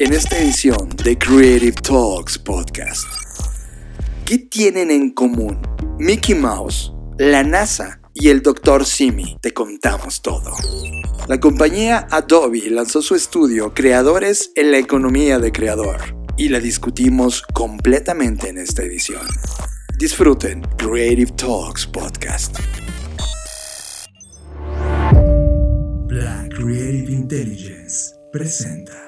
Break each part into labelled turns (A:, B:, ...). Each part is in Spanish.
A: en esta edición de Creative Talks Podcast. ¿Qué tienen en común Mickey Mouse, la NASA y el Dr. Simi? Te contamos todo. La compañía Adobe lanzó su estudio Creadores en la economía de creador y la discutimos completamente en esta edición. Disfruten Creative Talks Podcast. Black Creative Intelligence presenta.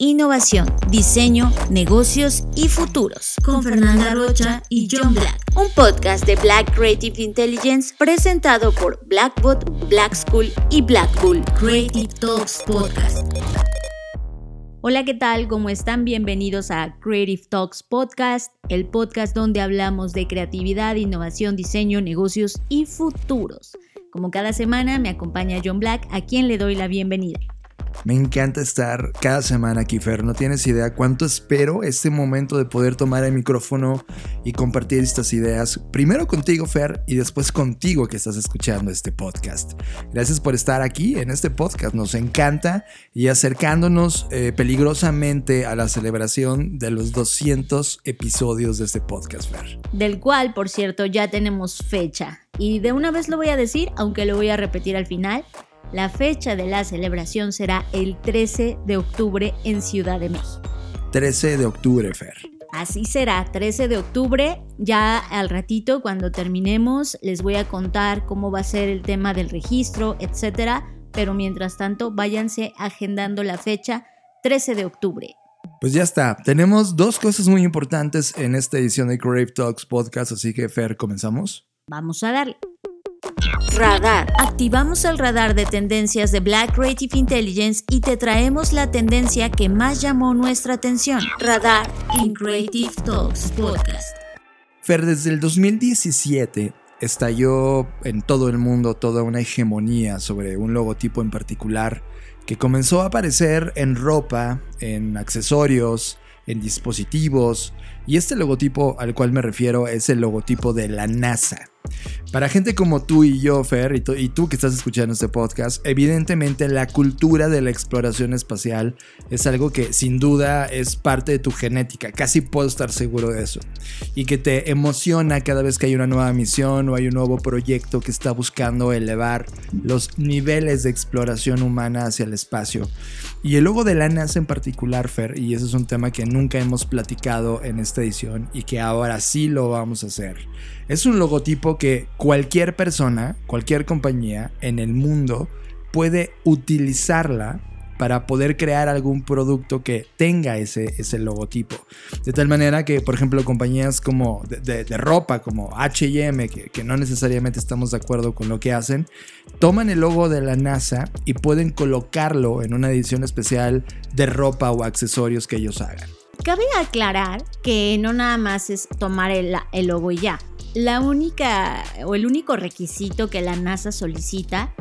B: innovación, diseño, negocios y futuros. Con Fernanda Rocha y John Black. Un podcast de Black Creative Intelligence presentado por Blackbot, Black School y Black Bull. Creative Talks Podcast. Hola, ¿qué tal? ¿Cómo están? Bienvenidos a Creative Talks Podcast, el podcast donde hablamos de creatividad, innovación, diseño, negocios y futuros. Como cada semana me acompaña John Black, a quien le doy la bienvenida.
A: Me encanta estar cada semana aquí, Fer. No tienes idea cuánto espero este momento de poder tomar el micrófono y compartir estas ideas. Primero contigo, Fer, y después contigo que estás escuchando este podcast. Gracias por estar aquí en este podcast. Nos encanta y acercándonos eh, peligrosamente a la celebración de los 200 episodios de este podcast, Fer.
B: Del cual, por cierto, ya tenemos fecha. Y de una vez lo voy a decir, aunque lo voy a repetir al final. La fecha de la celebración será el 13 de octubre en Ciudad de México.
A: 13 de octubre, Fer.
B: Así será, 13 de octubre. Ya al ratito, cuando terminemos, les voy a contar cómo va a ser el tema del registro, etcétera. Pero mientras tanto, váyanse agendando la fecha 13 de octubre.
A: Pues ya está. Tenemos dos cosas muy importantes en esta edición de Crave Talks Podcast, así que Fer, comenzamos.
B: Vamos a darle. Radar. Activamos el radar de tendencias de Black Creative Intelligence y te traemos la tendencia que más llamó nuestra atención. Radar in Creative Talks Podcast.
A: Fer, desde el 2017 estalló en todo el mundo toda una hegemonía sobre un logotipo en particular que comenzó a aparecer en ropa, en accesorios, en dispositivos, y este logotipo al cual me refiero es el logotipo de la NASA. Para gente como tú y yo, Fer, y, tú que estás escuchando este podcast, evidentemente la cultura de la exploración espacial es algo que sin duda es parte de tu genética, casi puedo estar seguro de eso, y que te emociona cada vez que hay una nueva misión o hay un nuevo proyecto que está buscando elevar los niveles de exploración humana hacia el espacio. Y el logo de la NASA en particular, Fer, y ese es un tema que nunca hemos platicado en esta edición y que ahora sí lo vamos a hacer es un logotipo que cualquier persona, cualquier compañía en el mundo puede utilizarla para poder crear algún producto que tenga ese, ese logotipo. De tal manera que, por ejemplo, compañías como de, ropa, como HM, que, que, no necesariamente estamos de acuerdo con lo que hacen, toman el logo de la NASA y pueden colocarlo en una edición especial de ropa o accesorios que ellos hagan.
B: Cabe aclarar que no nada más es tomar el, logo y ya. La única o el único requisito que la NASA solicita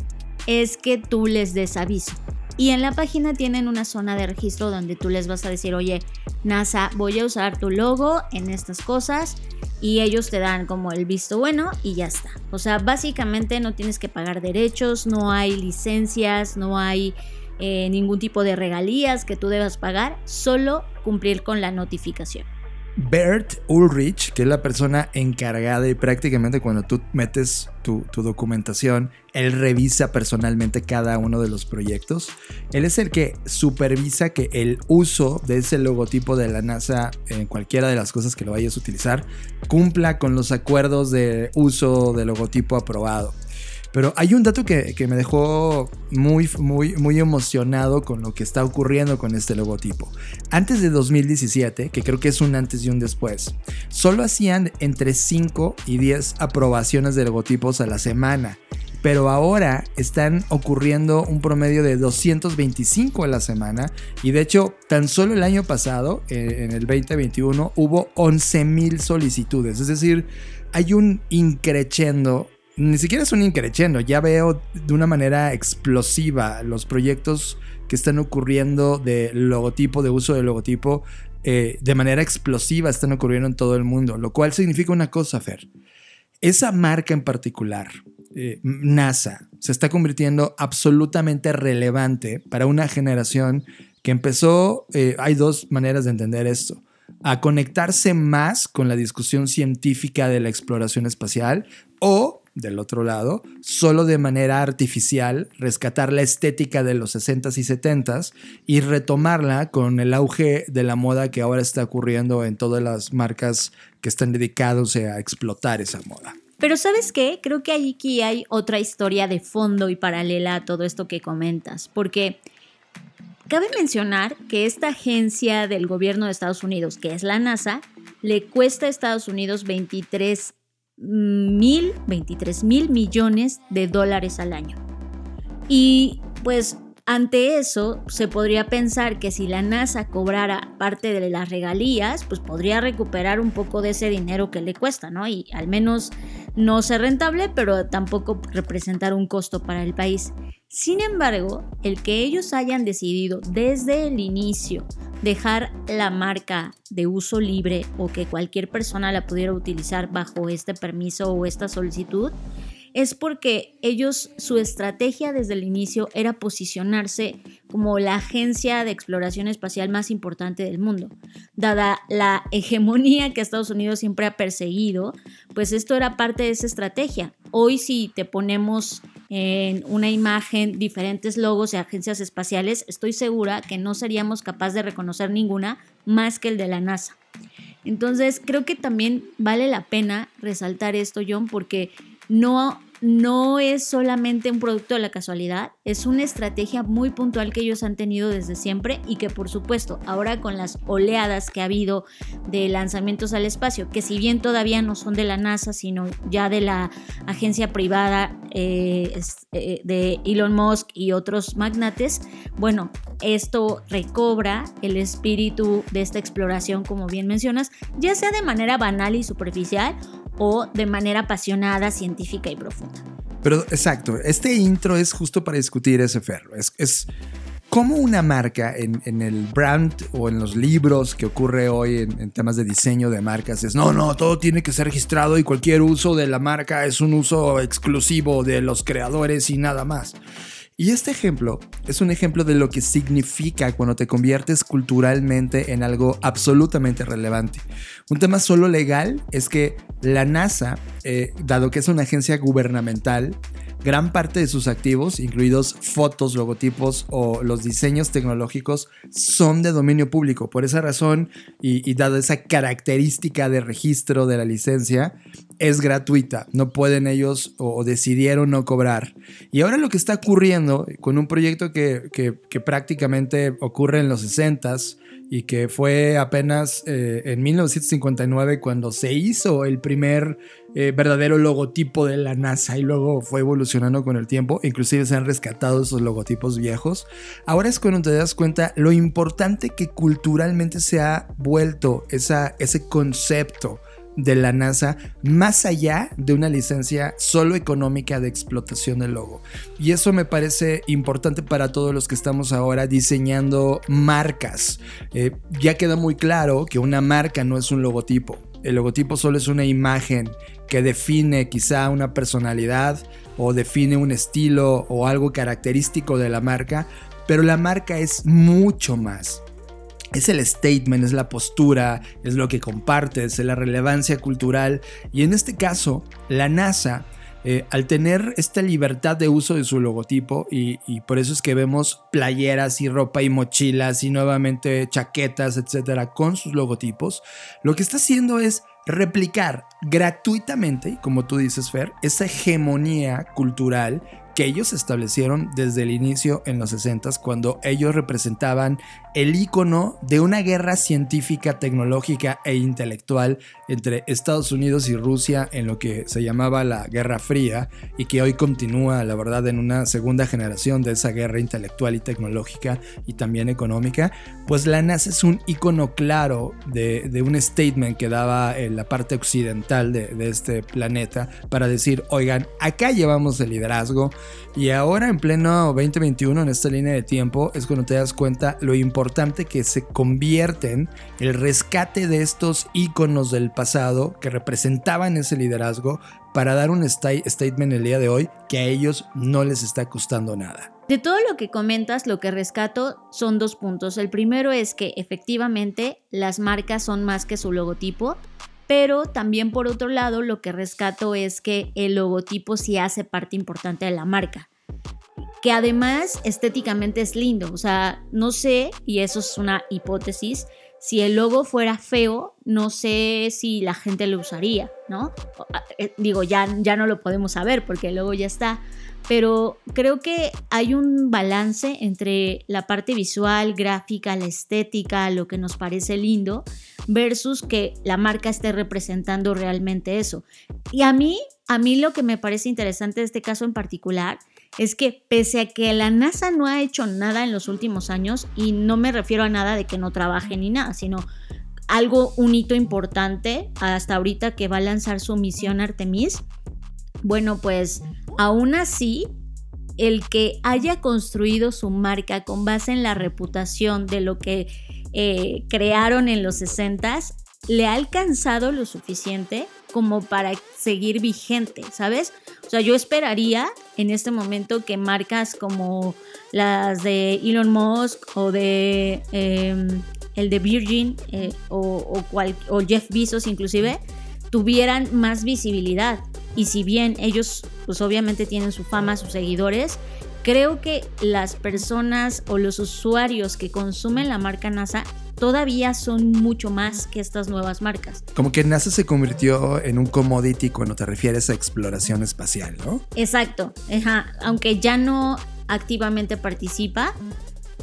B: es que tú les des aviso. Y en la página tienen una zona de registro donde tú les vas a decir, oye, NASA, voy a usar tu logo en estas cosas y ellos te dan como el visto bueno y ya está. O sea, básicamente no tienes que pagar derechos, no hay licencias, no hay eh, ningún tipo de regalías que tú debas pagar, solo cumplir con la notificación.
A: Bert Ulrich, que es la persona encargada y prácticamente cuando tú metes tu, documentación, él revisa personalmente cada uno de los proyectos. Él es el que supervisa que el uso de ese logotipo de la NASA en cualquiera de las cosas que lo vayas a utilizar cumpla con los acuerdos de uso de logotipo aprobado. Pero hay un dato que, me dejó muy, muy, muy emocionado con lo que está ocurriendo con este logotipo. Antes de 2017, que creo que es un antes y un después, solo hacían entre 5 y 10 aprobaciones de logotipos a la semana. Pero ahora están ocurriendo un promedio de 225 a la semana. Y de hecho, tan solo el año pasado, eh, en el 2021, hubo 11.000 solicitudes. Es decir, hay un increchendo ni siquiera es un increchendo, ya veo de una manera explosiva los proyectos que están ocurriendo de logotipo, de uso de logotipo, eh, de manera explosiva están ocurriendo en todo el mundo, lo cual significa una cosa, Fer. Esa marca en particular, eh, NASA, se está convirtiendo absolutamente relevante para una generación que empezó, eh, hay dos maneras de entender esto a conectarse más con la discusión científica de la exploración espacial o, del otro lado, solo de manera artificial rescatar la estética de los 60s y 70s y retomarla con el auge de la moda que ahora está ocurriendo en todas las marcas que están dedicados a explotar esa moda.
B: Pero sabes qué, creo que aquí hay otra historia de fondo y paralela a todo esto que comentas, porque Cabe mencionar que esta agencia del gobierno de Estados Unidos, que es la NASA, le cuesta a Estados Unidos 23 mil, 23 mil millones de dólares al año. Y pues ante eso, se podría pensar que si la NASA cobrara parte de las regalías, pues podría recuperar un poco de ese dinero que le cuesta, ¿no? Y al menos no ser rentable, pero tampoco representar un costo para el país. Sin embargo, el que ellos hayan decidido desde el inicio dejar la marca de uso libre o que cualquier persona la pudiera utilizar bajo este permiso o esta solicitud, es porque ellos, su estrategia desde el inicio era posicionarse como la agencia de exploración espacial más importante del mundo. Dada la hegemonía que Estados Unidos siempre ha perseguido, pues esto era parte de esa estrategia. Hoy si te ponemos en una imagen diferentes logos de agencias espaciales, estoy segura que no seríamos capaces de reconocer ninguna más que el de la NASA. Entonces creo que también vale la pena resaltar esto, John, porque no no es solamente un producto de la casualidad, es una estrategia muy puntual que ellos han tenido desde siempre y que por supuesto ahora con las oleadas que ha habido de lanzamientos al espacio, que si bien todavía no son de la NASA, sino ya de la agencia privada eh, eh, de Elon Musk y otros magnates, bueno, esto recobra el espíritu de esta exploración, como bien mencionas, ya sea de manera banal y superficial o de manera apasionada, científica y profunda.
A: Pero exacto, este intro es justo para discutir ese ferro. Es, es como una marca en, el brand o en los libros que ocurre hoy en, temas de diseño de marcas es, no, no, todo tiene que ser registrado y cualquier uso de la marca es un uso exclusivo de los creadores y nada más. Y este ejemplo es un ejemplo de lo que significa cuando te conviertes culturalmente en algo absolutamente relevante. Un tema solo legal es que la NASA, eh, dado que es una agencia gubernamental, gran parte de sus activos, incluidos fotos, logotipos o los diseños tecnológicos, son de dominio público. Por esa razón, y, y dada esa característica de registro de la licencia, es gratuita. No pueden ellos o, decidieron no cobrar. Y ahora lo que está ocurriendo con un proyecto que, prácticamente ocurre en los 60s y que fue apenas eh, en 1959 cuando se hizo el primer eh, verdadero logotipo de la NASA y luego fue evolucionando con el tiempo, inclusive se han rescatado esos logotipos viejos. Ahora es cuando te das cuenta lo importante que culturalmente se ha vuelto esa, ese concepto de la NASA más allá de una licencia solo económica de explotación del logo. Y eso me parece importante para todos los que estamos ahora diseñando marcas. Eh, ya queda muy claro que una marca no es un logotipo. El logotipo solo es una imagen que define quizá una personalidad o define un estilo o algo característico de la marca, pero la marca es mucho más es el statement, es la postura, es lo que compartes, es la relevancia cultural. Y en este caso, la NASA, eh, al tener esta libertad de uso de su logotipo, y, y, por eso es que vemos playeras y ropa y mochilas y nuevamente chaquetas, etcétera, con sus logotipos, lo que está haciendo es replicar gratuitamente, como tú dices, Fer, esa hegemonía cultural que ellos establecieron desde el inicio en los 60 cuando ellos representaban el icono de una guerra científica, tecnológica e intelectual entre Estados Unidos y Rusia en lo que se llamaba la Guerra Fría y que hoy continúa, la verdad, en una segunda generación de esa guerra intelectual y tecnológica y también económica, pues la NASA es un icono claro de, un statement que daba en la parte occidental de, de este planeta para decir, oigan, acá llevamos el liderazgo y ahora en pleno 2021, en esta línea de tiempo, es cuando te das cuenta lo importante que se convierten el rescate de estos íconos del pasado que representaban ese liderazgo para dar un statement el día de hoy que a ellos no les está costando nada.
B: De todo lo que comentas, lo que rescato son dos puntos. El primero es que efectivamente las marcas son más que su logotipo, pero también por otro lado lo que rescato es que el logotipo sí hace parte importante de la marca. Que además estéticamente es lindo, o sea, no sé, y eso es una hipótesis, si el logo fuera feo, no sé si la gente lo usaría, ¿no? Eh, digo, ya, ya no lo podemos saber porque el logo ya está, pero creo que hay un balance entre la parte visual, gráfica, la estética, lo que nos parece lindo, versus que la marca esté representando realmente eso. Y a mí, a mí lo que me parece interesante de este caso en particular es que pese a que la NASA no ha hecho nada en los últimos años, y no me refiero a nada de que no trabaje ni nada, sino algo, un hito importante hasta ahorita que va a lanzar su misión Artemis, bueno, pues Aún así, el que haya construido su marca con base en la reputación de lo que eh, crearon en los 60 le ha alcanzado lo suficiente como para seguir vigente, ¿sabes? O sea, yo esperaría en este momento que marcas como las de Elon Musk o de em, el de Virgin eh, o, o Jeff Bezos inclusive tuvieran más visibilidad. Y si bien ellos pues obviamente tienen su fama, sus seguidores, creo que las personas o los usuarios que consumen la marca NASA todavía son mucho más que estas nuevas marcas.
A: Como que NASA se convirtió en un commodity cuando te refieres a exploración espacial, ¿no?
B: Exacto, aunque ya no activamente participa,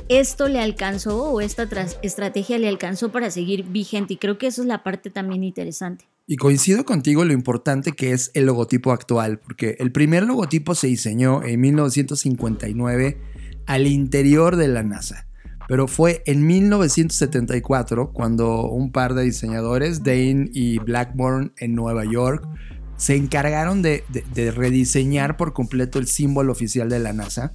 B: esto le alcanzó o esta estrategia le alcanzó para seguir vigente y creo que eso es la parte también interesante.
A: Y coincido contigo lo importante que es el logotipo actual, porque el primer logotipo se diseñó en 1959 al interior de la NASA. Pero fue en 1974 cuando un par de diseñadores, Dane y Blackburn en Nueva York, se encargaron de, rediseñar por completo el símbolo oficial de la NASA.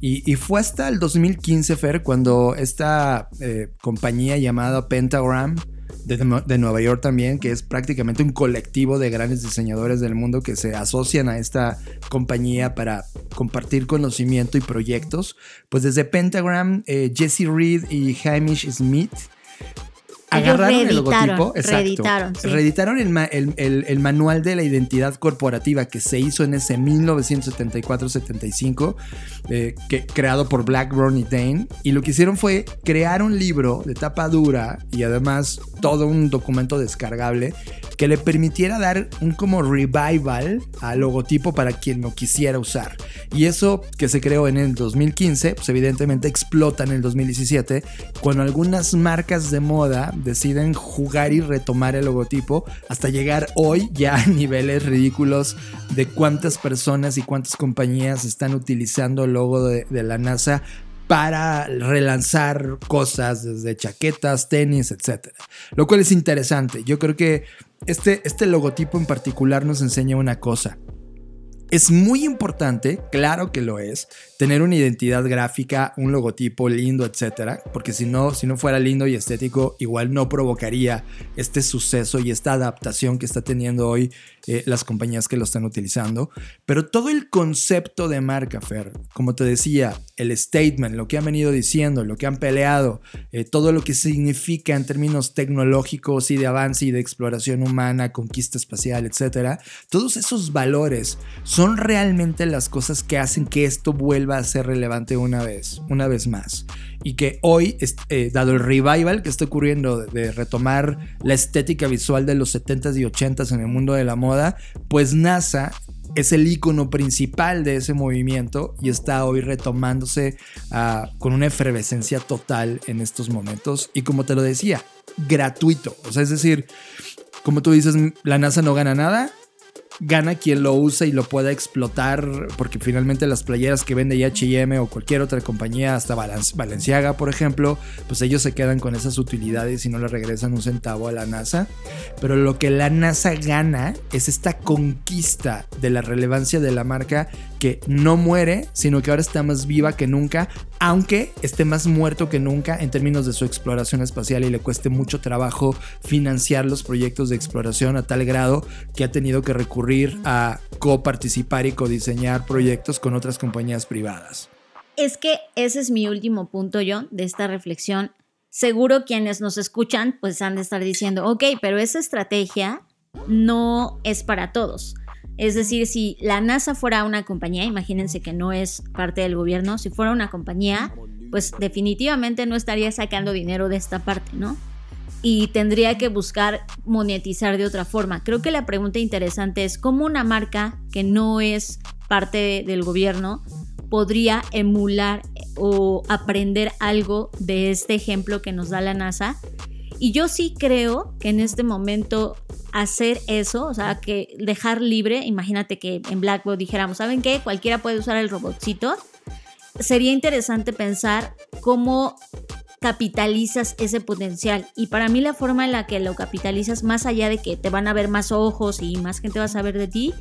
A: Y, fue hasta el 2015, Fer, cuando esta eh, compañía llamada Pentagram de, Nueva York también, que es prácticamente un colectivo de grandes diseñadores del mundo que se asocian a esta compañía para compartir conocimiento y proyectos. Pues desde Pentagram, eh, Jesse Reed y Hamish Smith agarraron el logotipo,
B: reeditaron,
A: reeditaron el, manual de la identidad corporativa que se hizo en ese 1974-75, eh, que, creado por Blackburn y Dane, y lo que hicieron fue crear un libro de tapa dura y además todo un documento descargable que le permitiera dar un como revival al logotipo para quien lo quisiera usar. Y eso que se creó en el 2015, pues evidentemente explota en el 2017, cuando algunas marcas de moda deciden jugar y retomar el logotipo hasta llegar hoy ya a niveles ridículos de cuántas personas y cuántas compañías están utilizando el logo de, la NASA para relanzar cosas desde chaquetas, tenis, etc. Lo cual es interesante. Yo creo que este, este logotipo en particular nos enseña una cosa. Es muy importante, claro que lo es, tener una identidad gráfica, un logotipo lindo, etcétera, porque si no, si no fuera lindo y estético, igual no provocaría este suceso y esta adaptación que está teniendo hoy eh, las compañías que lo están utilizando. Pero todo el concepto de marca, Fer, como te decía, el statement, lo que han venido diciendo, lo que han peleado, eh, todo lo que significa en términos tecnológicos y de avance y de exploración humana, conquista espacial, etcétera, todos esos valores son realmente las cosas que hacen que esto vuelva va a ser relevante una vez, una vez más. Y que hoy, eh, dado el revival que está ocurriendo de, retomar la estética visual de los 70s y 80s en el mundo de la moda, pues NASA es el icono principal de ese movimiento y está hoy retomándose ah, con una efervescencia total en estos momentos. Y como te lo decía, gratuito. O sea, es decir, como tú dices, la NASA no gana nada, gana quien lo usa y lo pueda explotar, porque finalmente las playeras que vende HM o cualquier otra compañía, hasta Balenciaga, por ejemplo, pues ellos se quedan con esas utilidades y no le regresan un centavo a la NASA. Pero lo que la NASA gana es esta conquista de la relevancia de la marca que no muere, sino que ahora está más viva que nunca, aunque esté más muerto que nunca en términos de su exploración espacial y le cueste mucho trabajo financiar los proyectos de exploración a tal grado que ha tenido que recurrir a coparticipar y codiseñar proyectos con otras compañías privadas.
B: Es que ese es mi último punto, John, de esta reflexión. Seguro quienes nos escuchan pues han de estar diciendo, ok, pero esa estrategia no es para todos es decir, si la NASA fuera una compañía, imagínense que no es parte del gobierno, si fuera una compañía, pues definitivamente no estaría sacando dinero de esta parte, ¿no? Y tendría que buscar monetizar de otra forma. Creo que la pregunta interesante es cómo una marca que no es parte del gobierno podría emular o aprender algo de este ejemplo que nos da la NASA. Y yo sí creo que en este momento hacer eso, o sea, que dejar libre, imagínate que en Blackboard dijéramos, ¿saben qué? Cualquiera puede usar el robotcito. Sería interesante pensar cómo capitalizas ese potencial. Y para mí la forma en la que lo capitalizas, más allá de que te van a ver más ojos y más gente va a saber de ti,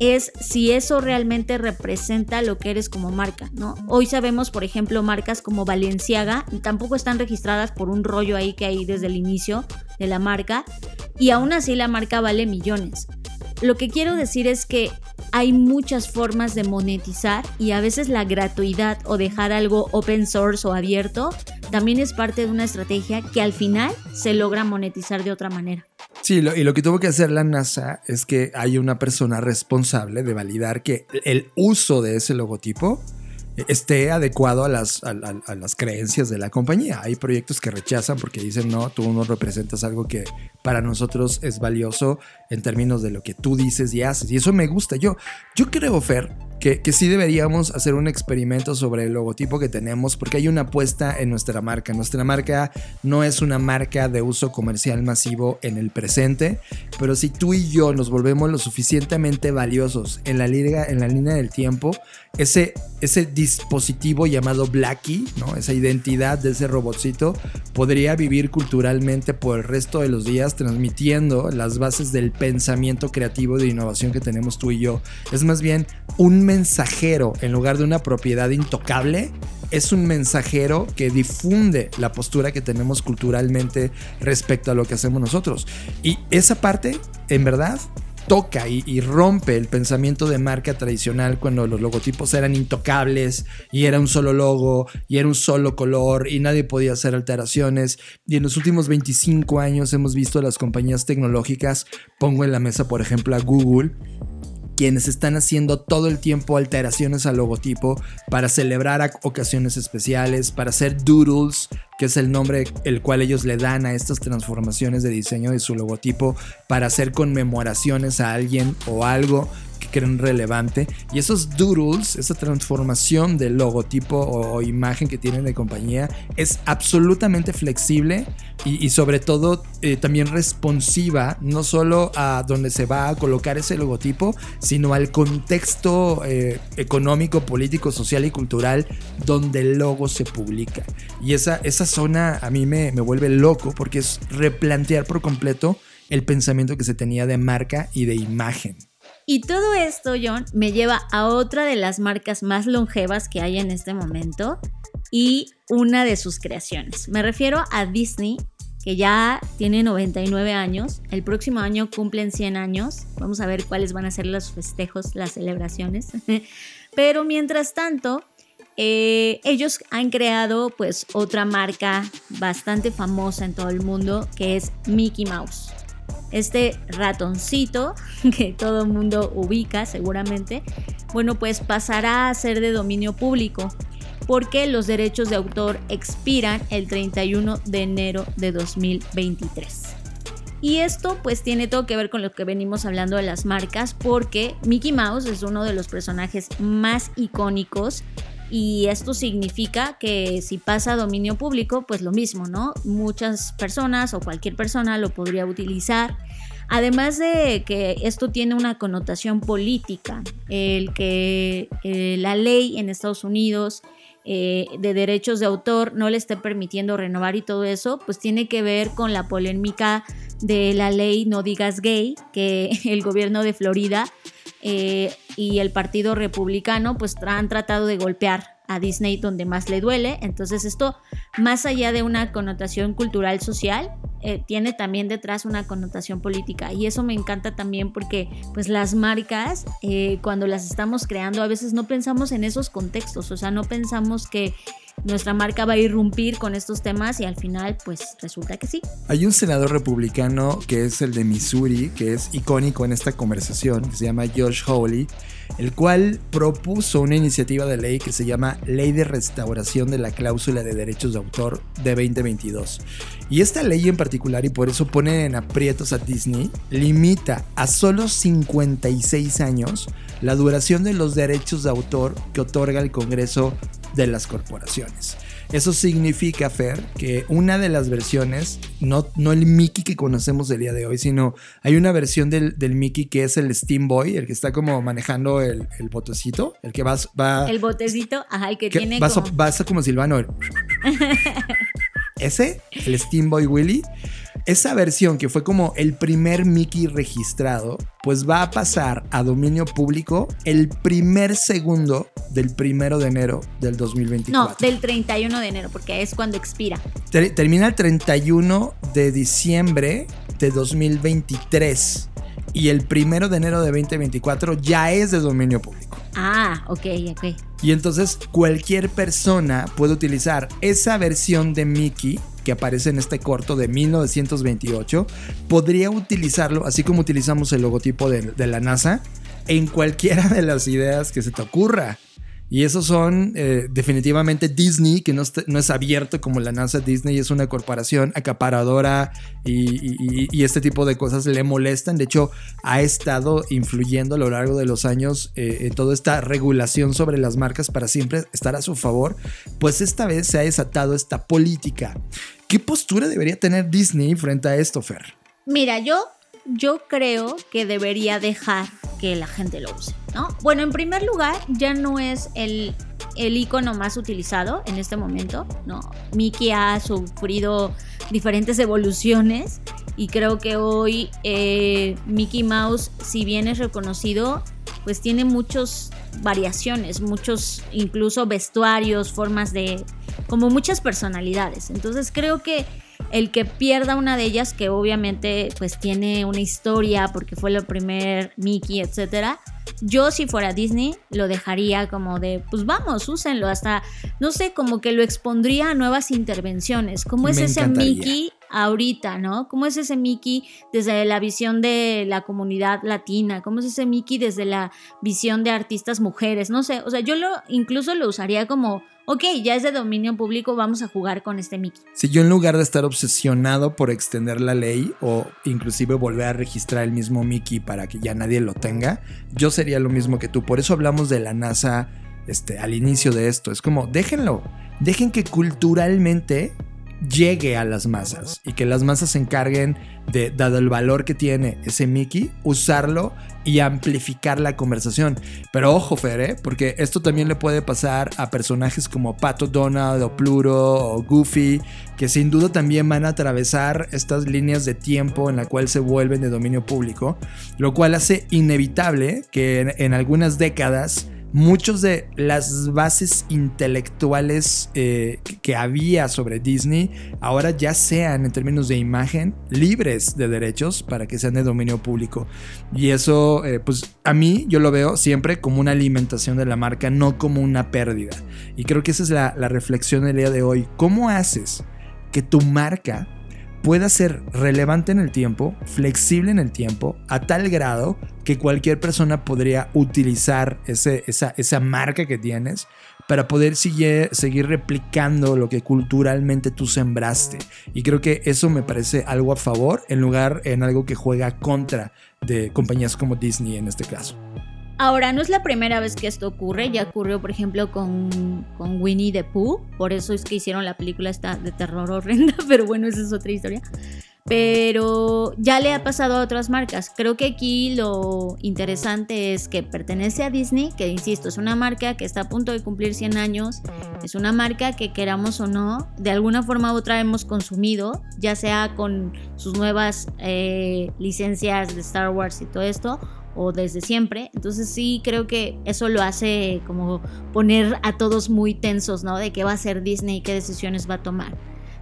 B: es si eso realmente representa lo que eres como marca, ¿no? Hoy sabemos, por ejemplo, marcas como Valenciaga tampoco están registradas por un rollo ahí que hay desde el inicio de la marca y aún así la marca vale millones. Lo que quiero decir es que hay muchas formas de monetizar y a veces la gratuidad o dejar algo open source o abierto también es parte de una estrategia que al final se logra monetizar de otra manera.
A: Sí, y lo que tuvo que hacer la NASA es que hay una persona responsable de validar que el uso de ese logotipo esté adecuado a las, a, las creencias de la compañía. Hay proyectos que rechazan porque dicen, no, tú no representas algo que para nosotros es valioso en términos de lo que tú dices y haces. Y eso me gusta. Yo, yo creo, Fer, que, que, sí deberíamos hacer un experimento sobre el logotipo que tenemos porque hay una apuesta en nuestra marca. Nuestra marca no es una marca de uso comercial masivo en el presente, pero si tú y yo nos volvemos lo suficientemente valiosos en la, liga, en la línea del tiempo, ese, ese dispositivo llamado Blackie, ¿no? esa identidad de ese robotcito, podría vivir culturalmente por el resto de los días transmitiendo las bases del pensamiento creativo de innovación que tenemos tú y yo. Es más bien un mensajero en lugar de una propiedad intocable. Es un mensajero que difunde la postura que tenemos culturalmente respecto a lo que hacemos nosotros. Y esa parte, en verdad, toca y, rompe el pensamiento de marca tradicional cuando los logotipos eran intocables y era un solo logo y era un solo color y nadie podía hacer alteraciones. Y en los últimos 25 años hemos visto las compañías tecnológicas, pongo en la mesa por ejemplo a Google, quienes están haciendo todo el tiempo alteraciones al logotipo para celebrar ocasiones especiales, para hacer doodles, que es el nombre el cual ellos le dan a estas transformaciones de diseño de su logotipo, para hacer conmemoraciones a alguien o algo creen relevante. Y esos doodles, esa transformación del logotipo o, imagen que tienen de compañía, es absolutamente flexible y, sobre todo eh, también responsiva, no solo a donde se va a colocar ese logotipo, sino al contexto eh, económico, político, social y cultural donde el logo se publica. Y esa, esa zona a mí me, me vuelve loco porque es replantear por completo el pensamiento que se tenía de marca y de imagen.
B: Y todo esto, John, me lleva a otra de las marcas más longevas que hay en este momento y una de sus creaciones. Me refiero a Disney, que ya tiene 99 años. El próximo año cumplen 100 años. Vamos a ver cuáles van a ser los festejos, las celebraciones. Pero mientras tanto, eh, ellos han creado pues otra marca bastante famosa en todo el mundo que es Mickey Mouse este ratoncito que todo el mundo ubica seguramente, bueno, pues pasará a ser de dominio público porque los derechos de autor expiran el 31 de enero de 2023. Y esto pues tiene todo que ver con lo que venimos hablando de las marcas porque Mickey Mouse es uno de los personajes más icónicos y esto significa que si pasa a dominio público pues lo mismo, ¿no? Muchas personas o cualquier persona lo podría utilizar. Además de que esto tiene una connotación política, el que eh, la ley en Estados Unidos eh, de derechos de autor no le esté permitiendo renovar y todo eso, pues tiene que ver con la polémica de la ley No digas gay, que el gobierno de Florida eh, y el Partido Republicano pues han tratado de golpear a Disney donde más le duele. Entonces esto, más allá de una connotación cultural social, eh, tiene también detrás una connotación política. Y eso me encanta también porque pues las marcas, eh, cuando las estamos creando, a veces no pensamos en esos contextos. O sea, no pensamos que nuestra marca va a irrumpir con estos temas y al final pues resulta que sí.
A: Hay un senador republicano que es el de Missouri, que es icónico en esta conversación, que se llama Josh Hawley, el cual propuso una iniciativa de ley que se llama Ley de Restauración de la Cláusula de Derechos de Autor de 2022. Y esta ley en particular, y por eso pone en aprietos a Disney, limita a solo 56 años la duración de los derechos de autor que otorga el Congreso de las corporaciones. Eso significa, Fer, que una de las versiones, no, no el Mickey que conocemos el día de hoy, sino hay una versión del, Mickey que es el Steam Boy, el que está como manejando el, el botecito, el que va...
B: el botecito, ajá, el que, tiene
A: vas, como... Vas como Silvano. Ese, el Steam Boy Willy, esa versión que fue como el primer Mickey registrado, pues va a pasar a dominio público el primer segundo del primero de enero del 2024.
B: No, del 31 de enero, porque es cuando expira.
A: termina el 31 de diciembre de 2023 y el primero de enero de 2024 ya es de dominio público.
B: Ah, ok, ok.
A: Y entonces cualquier persona puede utilizar esa versión de Mickey que aparece en este corto de 1928, podría utilizarlo, así como utilizamos el logotipo de, la NASA, en cualquiera de las ideas que se te ocurra. Y esos son eh, definitivamente Disney, que no, es abierto como la NASA. Disney es una corporación acaparadora y, este tipo de cosas le molestan. De hecho, ha estado influyendo a lo largo de los años eh, en toda esta regulación sobre las marcas para siempre estar a su favor. Pues esta vez se ha desatado esta política. ¿Qué postura debería tener Disney frente a esto, Fer?
B: Mira, yo yo creo que debería dejar que la gente lo use, ¿no? Bueno, en primer lugar, ya no es el, el icono más utilizado en este momento, ¿no? Mickey ha sufrido diferentes evoluciones y creo que hoy eh, Mickey Mouse, si bien es reconocido, pues tiene muchas variaciones, muchos incluso vestuarios, formas de, como muchas personalidades. Entonces creo que el que pierda una de ellas, que obviamente pues tiene una historia porque fue el primer Mickey, etcétera. Yo si fuera Disney lo dejaría como de, pues vamos, úsenlo hasta, no sé, como que lo expondría a nuevas intervenciones. ¿Cómo es ese Mickey ahorita, no? ¿Cómo es ese Mickey desde la visión de la comunidad latina? ¿Cómo es ese Mickey desde la visión de artistas mujeres? No sé, o sea, yo lo incluso lo usaría como ok, ya es de dominio público, vamos a jugar con este Mickey.
A: Si yo en lugar de estar obsesionado por extender la ley o inclusive volver a registrar el mismo Mickey para que ya nadie lo tenga, yo sería lo mismo que tú. Por eso hablamos de la NASA este, al inicio de esto. Es como, déjenlo, dejen que culturalmente llegue a las masas y que las masas se encarguen de, dado el valor que tiene ese Mickey, usarlo y amplificar la conversación. Pero ojo, Fer, ¿eh? porque esto también le puede pasar a personajes como Pato Donald o Pluro o Goofy, que sin duda también van a atravesar estas líneas de tiempo en la cual se vuelven de dominio público, lo cual hace inevitable que en algunas décadas muchos de las bases intelectuales eh, que había sobre Disney ahora ya sean en términos de imagen libres de derechos para que sean de dominio público. Y eso, eh, pues a mí yo lo veo siempre como una alimentación de la marca, no como una pérdida. Y creo que esa es la, la reflexión del día de hoy. ¿Cómo haces que tu marca pueda ser relevante en el tiempo, flexible en el tiempo, a tal grado que cualquier persona podría utilizar ese, esa, esa marca que tienes para poder seguir, seguir replicando lo que culturalmente tú sembraste. Y creo que eso me parece algo a favor en lugar en algo que juega contra de compañías como Disney en este caso.
B: Ahora, no es la primera vez que esto ocurre, ya ocurrió, por ejemplo, con, con Winnie the Pooh, por eso es que hicieron la película esta de terror horrenda, pero bueno, esa es otra historia. Pero ya le ha pasado a otras marcas. Creo que aquí lo interesante es que pertenece a Disney, que insisto, es una marca que está a punto de cumplir 100 años, es una marca que queramos o no, de alguna forma u otra hemos consumido, ya sea con sus nuevas eh, licencias de Star Wars y todo esto, o desde siempre. Entonces sí creo que eso lo hace como poner a todos muy tensos, ¿no? De qué va a hacer Disney y qué decisiones va a tomar.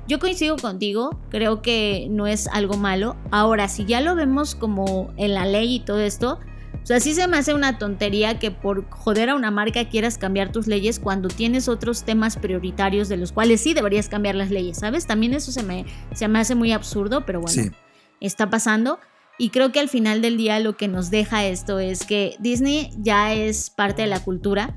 B: Yo coincido contigo, creo que no es algo malo. Ahora, si ya lo vemos como en la ley y todo esto, o sea, sí se me hace una tontería que por joder a una marca quieras cambiar tus leyes cuando tienes otros temas prioritarios de los cuales sí deberías cambiar las leyes, ¿sabes? También eso se me, se me hace muy absurdo, pero bueno, está pasando. Y creo que al final del día lo que nos deja esto es que Disney ya es parte de la cultura,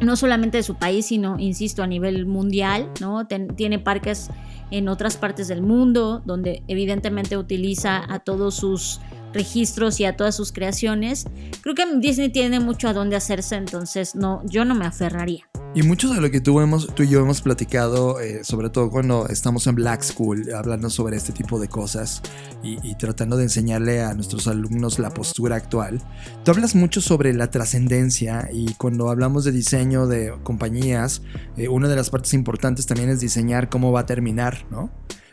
B: no solamente de su país, sino, insisto, a nivel mundial, ¿no? tiene parques en otras partes del mundo, donde evidentemente utiliza a todos sus registros y a todas sus creaciones. Creo que Disney tiene mucho a dónde hacerse, entonces no, yo no me aferraría.
A: Y mucho de lo que tú, hemos, tú y yo hemos platicado, eh, sobre todo cuando estamos en Black School, hablando sobre este tipo de cosas y, tratando de enseñarle a nuestros alumnos la postura actual, tú hablas mucho sobre la trascendencia y cuando hablamos de diseño de compañías, eh, una de las partes importantes también es diseñar cómo va a terminar, ¿no?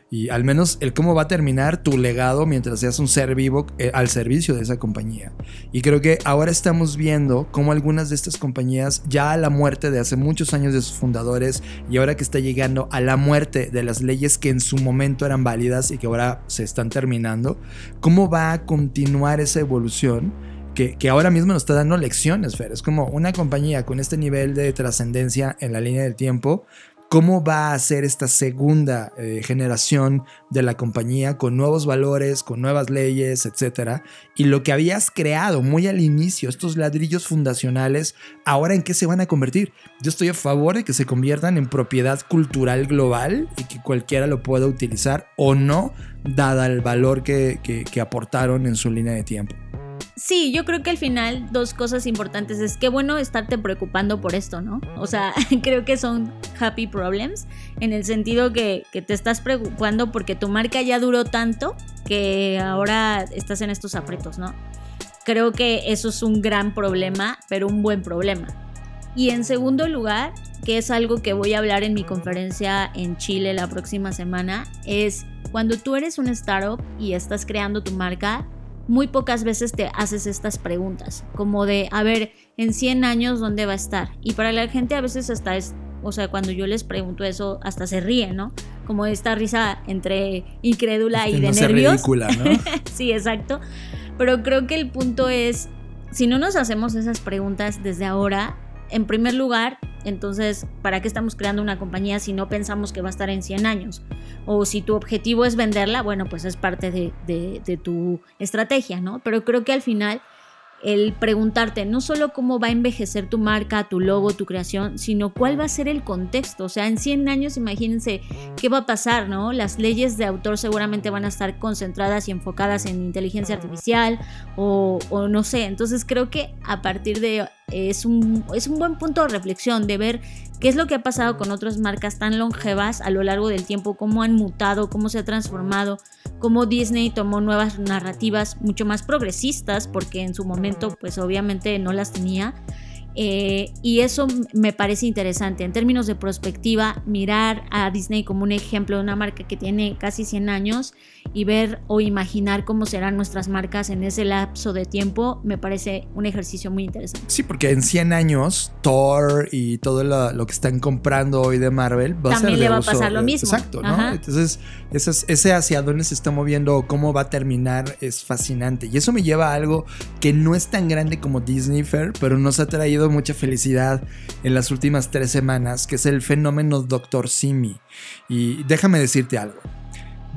A: Y al menos el cómo va a terminar tu legado mientras seas un ser vivo eh, al servicio de esa compañía. Y creo que ahora estamos viendo cómo algunas de estas compañías, ya a la muerte de hace muchos años de sus fundadores y ahora que está llegando a la muerte de las leyes que en su momento eran válidas y que ahora se están terminando, cómo va a continuar esa evolución. Que, que, ahora mismo nos está dando lecciones, Fer. Es como una compañía con este nivel de trascendencia en la línea del tiempo cómo va a ser esta segunda eh, generación de la compañía con nuevos valores, con nuevas leyes, etcétera, y lo que habías creado muy al inicio, estos ladrillos fundacionales, ahora en qué se van a convertir. Yo estoy a favor de que se conviertan en propiedad cultural global y que cualquiera lo pueda utilizar o no, dada el valor que aportaron en su línea de tiempo.
B: Sí, yo creo que al final dos cosas importantes es que bueno estarte preocupando por esto, ¿no? O sea, creo que son happy problems en el sentido que, te estás preocupando porque tu marca ya duró tanto que ahora estás en estos aprietos, ¿no? Creo que eso es un gran problema, pero un buen problema. Y en segundo lugar, que es algo que voy a hablar en mi conferencia en Chile la próxima semana, es cuando tú eres un startup y estás creando tu marca, muy pocas veces te haces estas preguntas, como de, a ver, en 100 años, ¿dónde va a estar? Y para la gente a veces hasta es, o sea, cuando yo les pregunto eso, hasta se ríen, ¿no? Como esta risa entre incrédula y de nervios.
A: Ridícula, ¿no?
B: sí, exacto. Pero creo que el punto es, si no nos hacemos esas preguntas desde ahora, en primer lugar, entonces, ¿para qué estamos creando una compañía si no pensamos que va a estar en 100 años? O si tu objetivo es venderla, bueno, pues es parte de, tu estrategia, ¿no? Pero creo que al final el preguntarte no solo cómo va a envejecer tu marca, tu logo, tu creación, sino cuál va a ser el contexto. O sea, en 100 años imagínense qué va a pasar, ¿no? Las leyes de autor seguramente van a estar concentradas y enfocadas en inteligencia artificial o no sé. Entonces creo que a partir de es un, es un buen punto de reflexión de ver qué es lo que ha pasado con otras marcas tan longevas a lo largo del tiempo, cómo han mutado, cómo se ha transformado, cómo Disney tomó nuevas narrativas mucho más progresistas, porque en su momento pues obviamente no las tenía. Eh, y eso me parece interesante. En términos de perspectiva, mirar a Disney como un ejemplo de una marca que tiene casi 100 años y ver o imaginar cómo serán nuestras marcas en ese lapso de tiempo me parece un ejercicio muy interesante.
A: Sí, porque en 100 años Thor y todo lo, que están comprando hoy de Marvel
B: va También a ser le va a pasar lo mismo.
A: Exacto, ¿no? Entonces, ese hacia dónde se está moviendo, cómo va a terminar es fascinante. Y eso me lleva a algo que no es tan grande como Disney Fair, pero nos ha traído mucha felicidad en las últimas tres semanas, que es el fenómeno Dr. Simi. Y déjame decirte algo.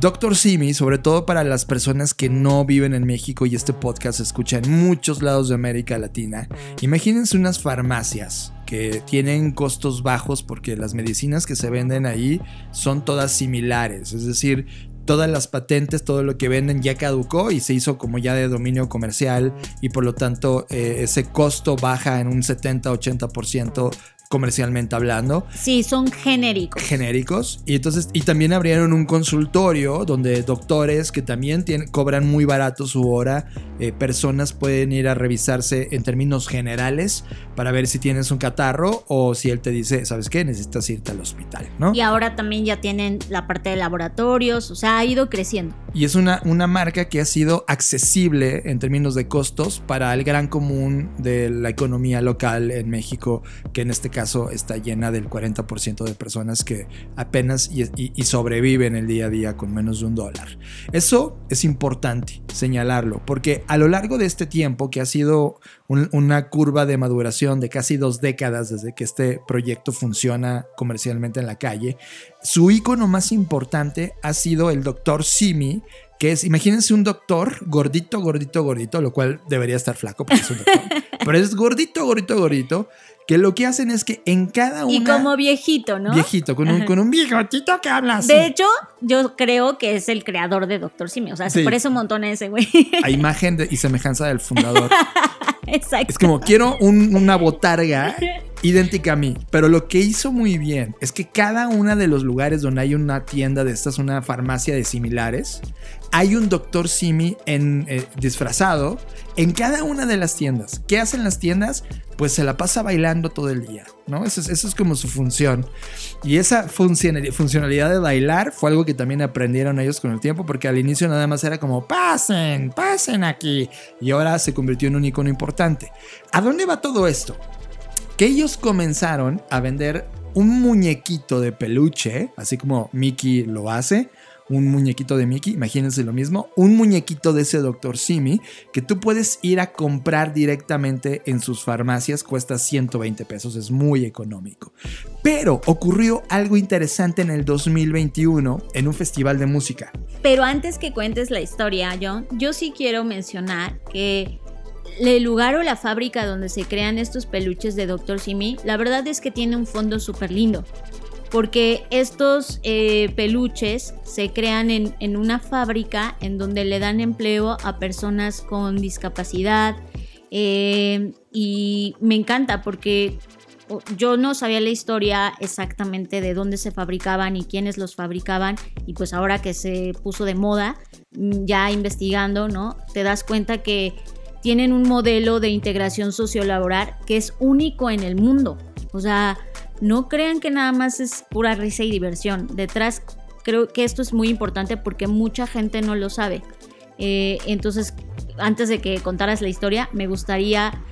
A: Doctor Simi, sobre todo para las personas que no viven en México y este podcast se escucha en muchos lados de América Latina, imagínense unas farmacias que tienen costos bajos porque las medicinas que se venden ahí son todas similares, es decir, todas las patentes, todo lo que venden ya caducó y se hizo como ya de dominio comercial y por lo tanto eh, ese costo baja en un 70-80% comercialmente hablando.
B: Sí, son genéricos.
A: Genéricos. Y entonces, y también abrieron un consultorio donde doctores que también tienen, cobran muy barato su hora, eh, personas pueden ir a revisarse en términos generales para ver si tienes un catarro o si él te dice, ¿sabes qué? Necesitas irte al hospital, ¿no?
B: Y ahora también ya tienen la parte de laboratorios, o sea, ha ido creciendo.
A: Y es una, una marca que ha sido accesible en términos de costos para el gran común de la economía local en México, que en este caso caso está llena del 40% de personas que apenas y, sobreviven el día a día con menos de un dólar. Eso es importante señalarlo, porque a lo largo de este tiempo, que ha sido una curva de maduración de casi dos décadas desde que este proyecto funciona comercialmente en la calle, su icono más importante ha sido el doctor Simi, que es, imagínense un doctor gordito, gordito, gordito, lo cual debería estar flaco porque es un doctor, pero es gordito, gordito, gordito, que lo que hacen es que en cada una...
B: Y como viejito, ¿no?
A: Viejito, con un, con un viejotito que habla así.
B: De hecho, yo creo que es el creador de Doctor Simi. O sea, se parece un montón a ese güey.
A: A imagen y semejanza del fundador. Exacto. Es como, quiero una botarga idéntica a mí. Pero lo que hizo muy bien es que cada uno de los lugares donde hay una tienda de estas, una farmacia de similares, hay un doctor Simi en, eh, disfrazado en cada una de las tiendas. ¿Qué hacen las tiendas? Pues se la pasa bailando todo el día, ¿no? Eso es, como su función. Y esa funcionalidad de bailar fue algo que también aprendieron ellos con el tiempo, porque al inicio nada más era como, pasen, pasen aquí. Y ahora se convirtió en un icono importante. ¿A dónde va todo esto? Que ellos comenzaron a vender un muñequito de peluche, así como Mickey lo hace, un muñequito de Mickey, imagínense lo mismo, un muñequito de ese Dr. Simi que tú puedes ir a comprar directamente en sus farmacias, cuesta 120 pesos, es muy económico. Pero ocurrió algo interesante en el 2021 en un festival de música.
B: Pero antes que cuentes la historia, John, yo sí quiero mencionar que el lugar o la fábrica donde se crean estos peluches de Dr. Simi, la verdad es que tiene un fondo súper lindo porque estos eh, peluches se crean en, una fábrica en donde le dan empleo a personas con discapacidad eh, y me encanta porque yo no sabía la historia exactamente de dónde se fabricaban y quiénes los fabricaban y pues ahora que se puso de moda mm, ya investigando, ¿no? Te das cuenta que tienen un modelo de integración sociolaboral que es único en el mundo. O sea, no crean que nada más es pura risa y diversión. Detrás creo que esto es muy importante porque mucha gente no lo sabe. Eh, entonces, antes de que contaras la historia, me gustaría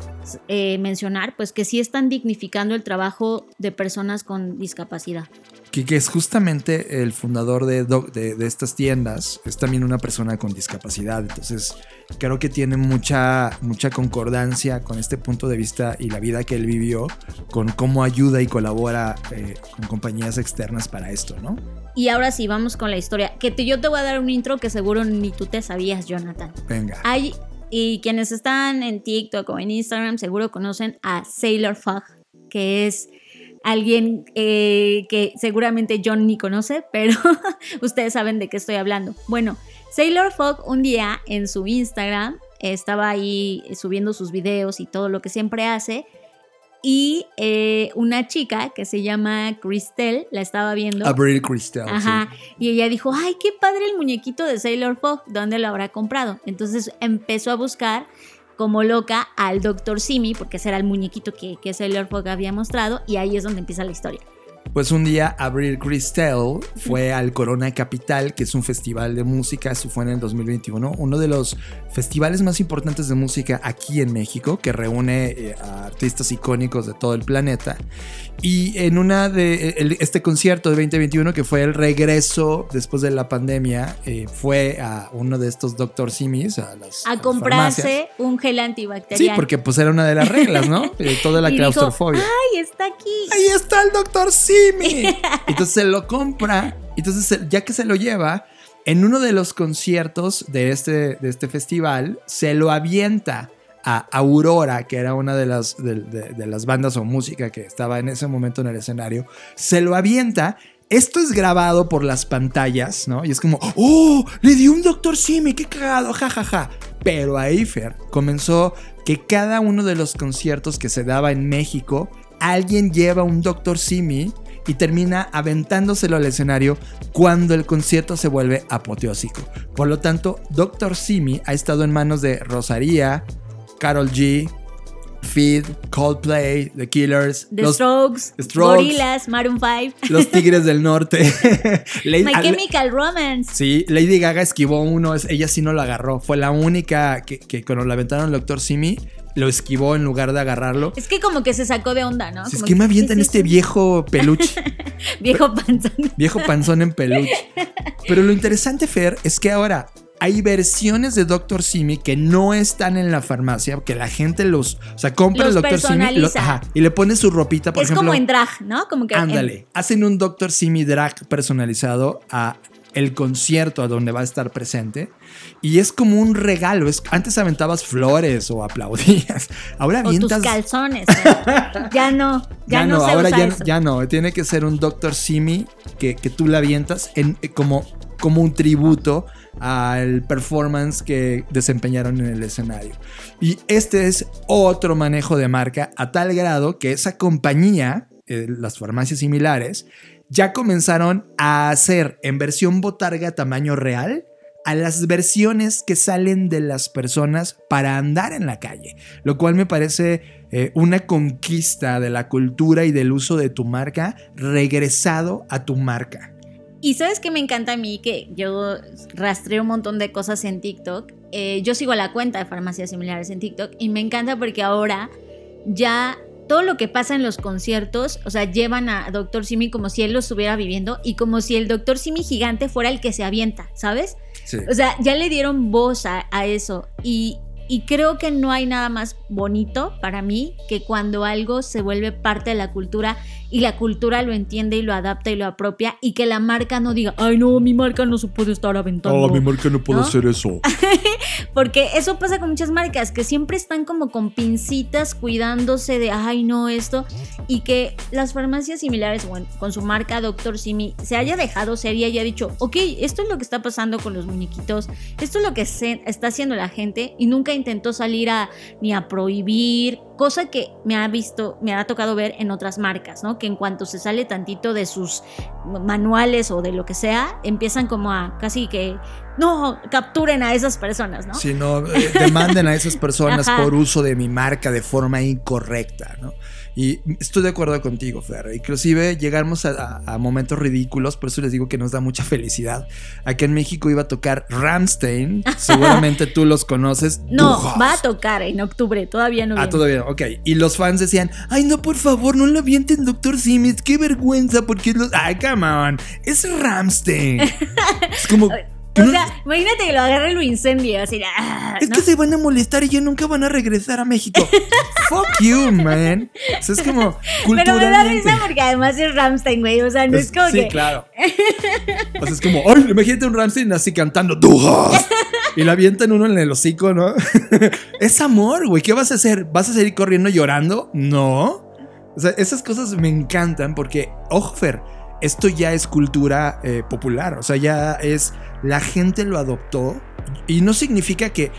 B: eh, mencionar pues que sí están dignificando el trabajo de personas con discapacidad
A: que, es justamente el fundador de, de, estas tiendas, es también una persona con discapacidad. Entonces, creo que tiene mucha, mucha concordancia con este punto de vista y la vida que él vivió, con cómo ayuda y colabora eh, con compañías externas para esto, ¿no?
B: Y ahora sí, vamos con la historia. Que yo te voy a dar un intro que seguro ni tú te sabías, Jonathan.
A: Venga.
B: Hay, y quienes están en TikTok o en Instagram seguro conocen a Sailor Fog, que es alguien eh, que seguramente John ni conoce, pero ustedes saben de qué estoy hablando. Bueno, Sailor Fog un día en su Instagram estaba ahí subiendo sus videos y todo lo que siempre hace. Y eh, una chica que se llama Christelle la estaba viendo.
A: Abril Christelle.
B: Ajá. Y ella dijo: Ay, qué padre el muñequito de Sailor Fog. ¿Dónde lo habrá comprado? Entonces empezó a buscar como loca al Dr. Simi, porque ese era el muñequito que, que Sailor Fog había mostrado, y ahí es donde empieza la historia.
A: Pues un día Abril Christelle fue al Corona Capital, que es un festival de música, eso fue en el 2021, uno de los festivales más importantes de música aquí en México, que reúne eh, a artistas icónicos de todo el planeta. Y en una de este concierto de 2021, que fue el regreso después de la pandemia, eh, fue a uno de estos Dr. Simis, a las.
B: A, comprarse un gel antibacterial.
A: Sí, porque pues era una de las reglas, ¿no? Eh, toda la claustrofobia.
B: ¡Ay, está aquí!
A: ¡Ahí está el Dr. Simi! Entonces se lo compra. Entonces, ya que se lo lleva, En uno de los conciertos de este, de este festival, se lo avienta a Aurora, que era una de las, de, las bandas o música que estaba en ese momento en el escenario, se lo avienta esto es grabado por las pantallas, ¿no? Y es como, ¡oh! Le dio un Doctor Simi, qué cagado, jajaja. Ja, ja. Pero ahí, Fer, comenzó que cada uno de los conciertos que se daba en México, alguien lleva un Doctor Simi y termina aventándoselo al escenario cuando el concierto se vuelve apoteósico. Por lo tanto, Doctor Simi ha estado en manos de Rosaría, Carol G, Feed, Coldplay, The Killers,
B: The Strokes, Gorillaz, Maroon 5,
A: Los Tigres del Norte,
B: My Chemical Romance.
A: Sí, Lady Gaga esquivó uno, ella sí no lo agarró. Fue la única que, que cuando la aventaron el Doctor Simi, lo esquivó en lugar de agarrarlo.
B: Es que como que se sacó de onda, ¿no?
A: es que, me avientan este viejo peluche.
B: viejo panzón.
A: Viejo panzón en peluche. Pero lo interesante, Fer, es que ahora hay versiones de Dr. Simi que no están en la farmacia, que la gente los, o sea, compra el Dr. Simi y le pone su ropita, por ejemplo.
B: Es como en drag, ¿no? Como que
A: Ándale, hacen un Dr. Simi drag personalizado a el concierto a donde va a estar presente y es como un regalo. Es, antes aventabas flores o aplaudías. Ahora
B: o tus calzones. ya no, ya, no, ahora
A: ya, ya, no. Tiene que ser un Dr. Simi que, que tú le avientas en, como, como un tributo al performance que desempeñaron en el escenario. Y este es otro manejo de marca a tal grado que esa compañía, eh, las farmacias similares, ya comenzaron a hacer en versión botarga tamaño real a las versiones que salen de las personas para andar en la calle, lo cual me parece eh, una conquista de la cultura y del uso de tu marca regresado a tu marca.
B: Y sabes que me encanta a mí, que yo rastreo un montón de cosas en TikTok. Eh, yo sigo la cuenta de farmacias similares en TikTok y me encanta porque ahora ya todo lo que pasa en los conciertos, o sea, llevan a Doctor Simi como si él lo estuviera viviendo y como si el Doctor Simi gigante fuera el que se avienta, ¿sabes? O sea, ya le dieron voz a, a eso y, y creo que no hay nada más bonito para mí que cuando algo se vuelve parte de la cultura y la cultura lo entiende y lo adapta y lo apropia y que la marca no diga, ay no, mi marca no se puede estar aventando.
A: Oh, mi marca no puede hacer eso.
B: Porque eso pasa con muchas marcas que siempre están como con pincitas cuidándose de, ay no, esto. Y que las farmacias similares con su marca Doctor Simi se haya dejado seria y haya dicho, ok, esto es lo que está pasando con los muñequitos, esto es lo que se está haciendo la gente y nunca intentó salir a ni a prohibir, cosa que me ha visto, me ha tocado ver en otras marcas, ¿no? Que en cuanto se sale tantito de sus manuales o de lo que sea, empiezan como a casi que no capturen a esas personas, ¿no?
A: Si no, eh, demanden a esas personas por uso de mi marca de forma incorrecta, ¿no? Y estoy de acuerdo contigo, Fer. Inclusive llegamos a, momentos ridículos, por eso les digo que nos da mucha felicidad. Aquí en México iba a tocar Ramstein, seguramente tú los conoces.
B: No, va a tocar en octubre, todavía no.
A: Ah, todavía, ok. Y los fans decían, ay no, por favor, no lo avienten, Doctor Simis, qué vergüenza, porque los... Ay, come on, es Ramstein. es como...
B: O sea, imagínate que lo agarre y lo incendie, así. Ah,
A: es que se van a molestar y ya nunca van a regresar a México. Fuck you, man. O sea, es como culturalmente. Pero me da risa
B: porque además es Ramstein, güey. O sea, no es, como
A: sí, claro. O sea, es como, ay, imagínate un Ramstein así cantando Dujas. Y la avientan uno en el hocico, ¿no? es amor, güey. ¿Qué vas a hacer? ¿Vas a seguir corriendo llorando? No. O sea, esas cosas me encantan porque, ojo, Fer, esto ya es cultura eh, popular, o sea, ya es, la gente lo adoptó y no significa que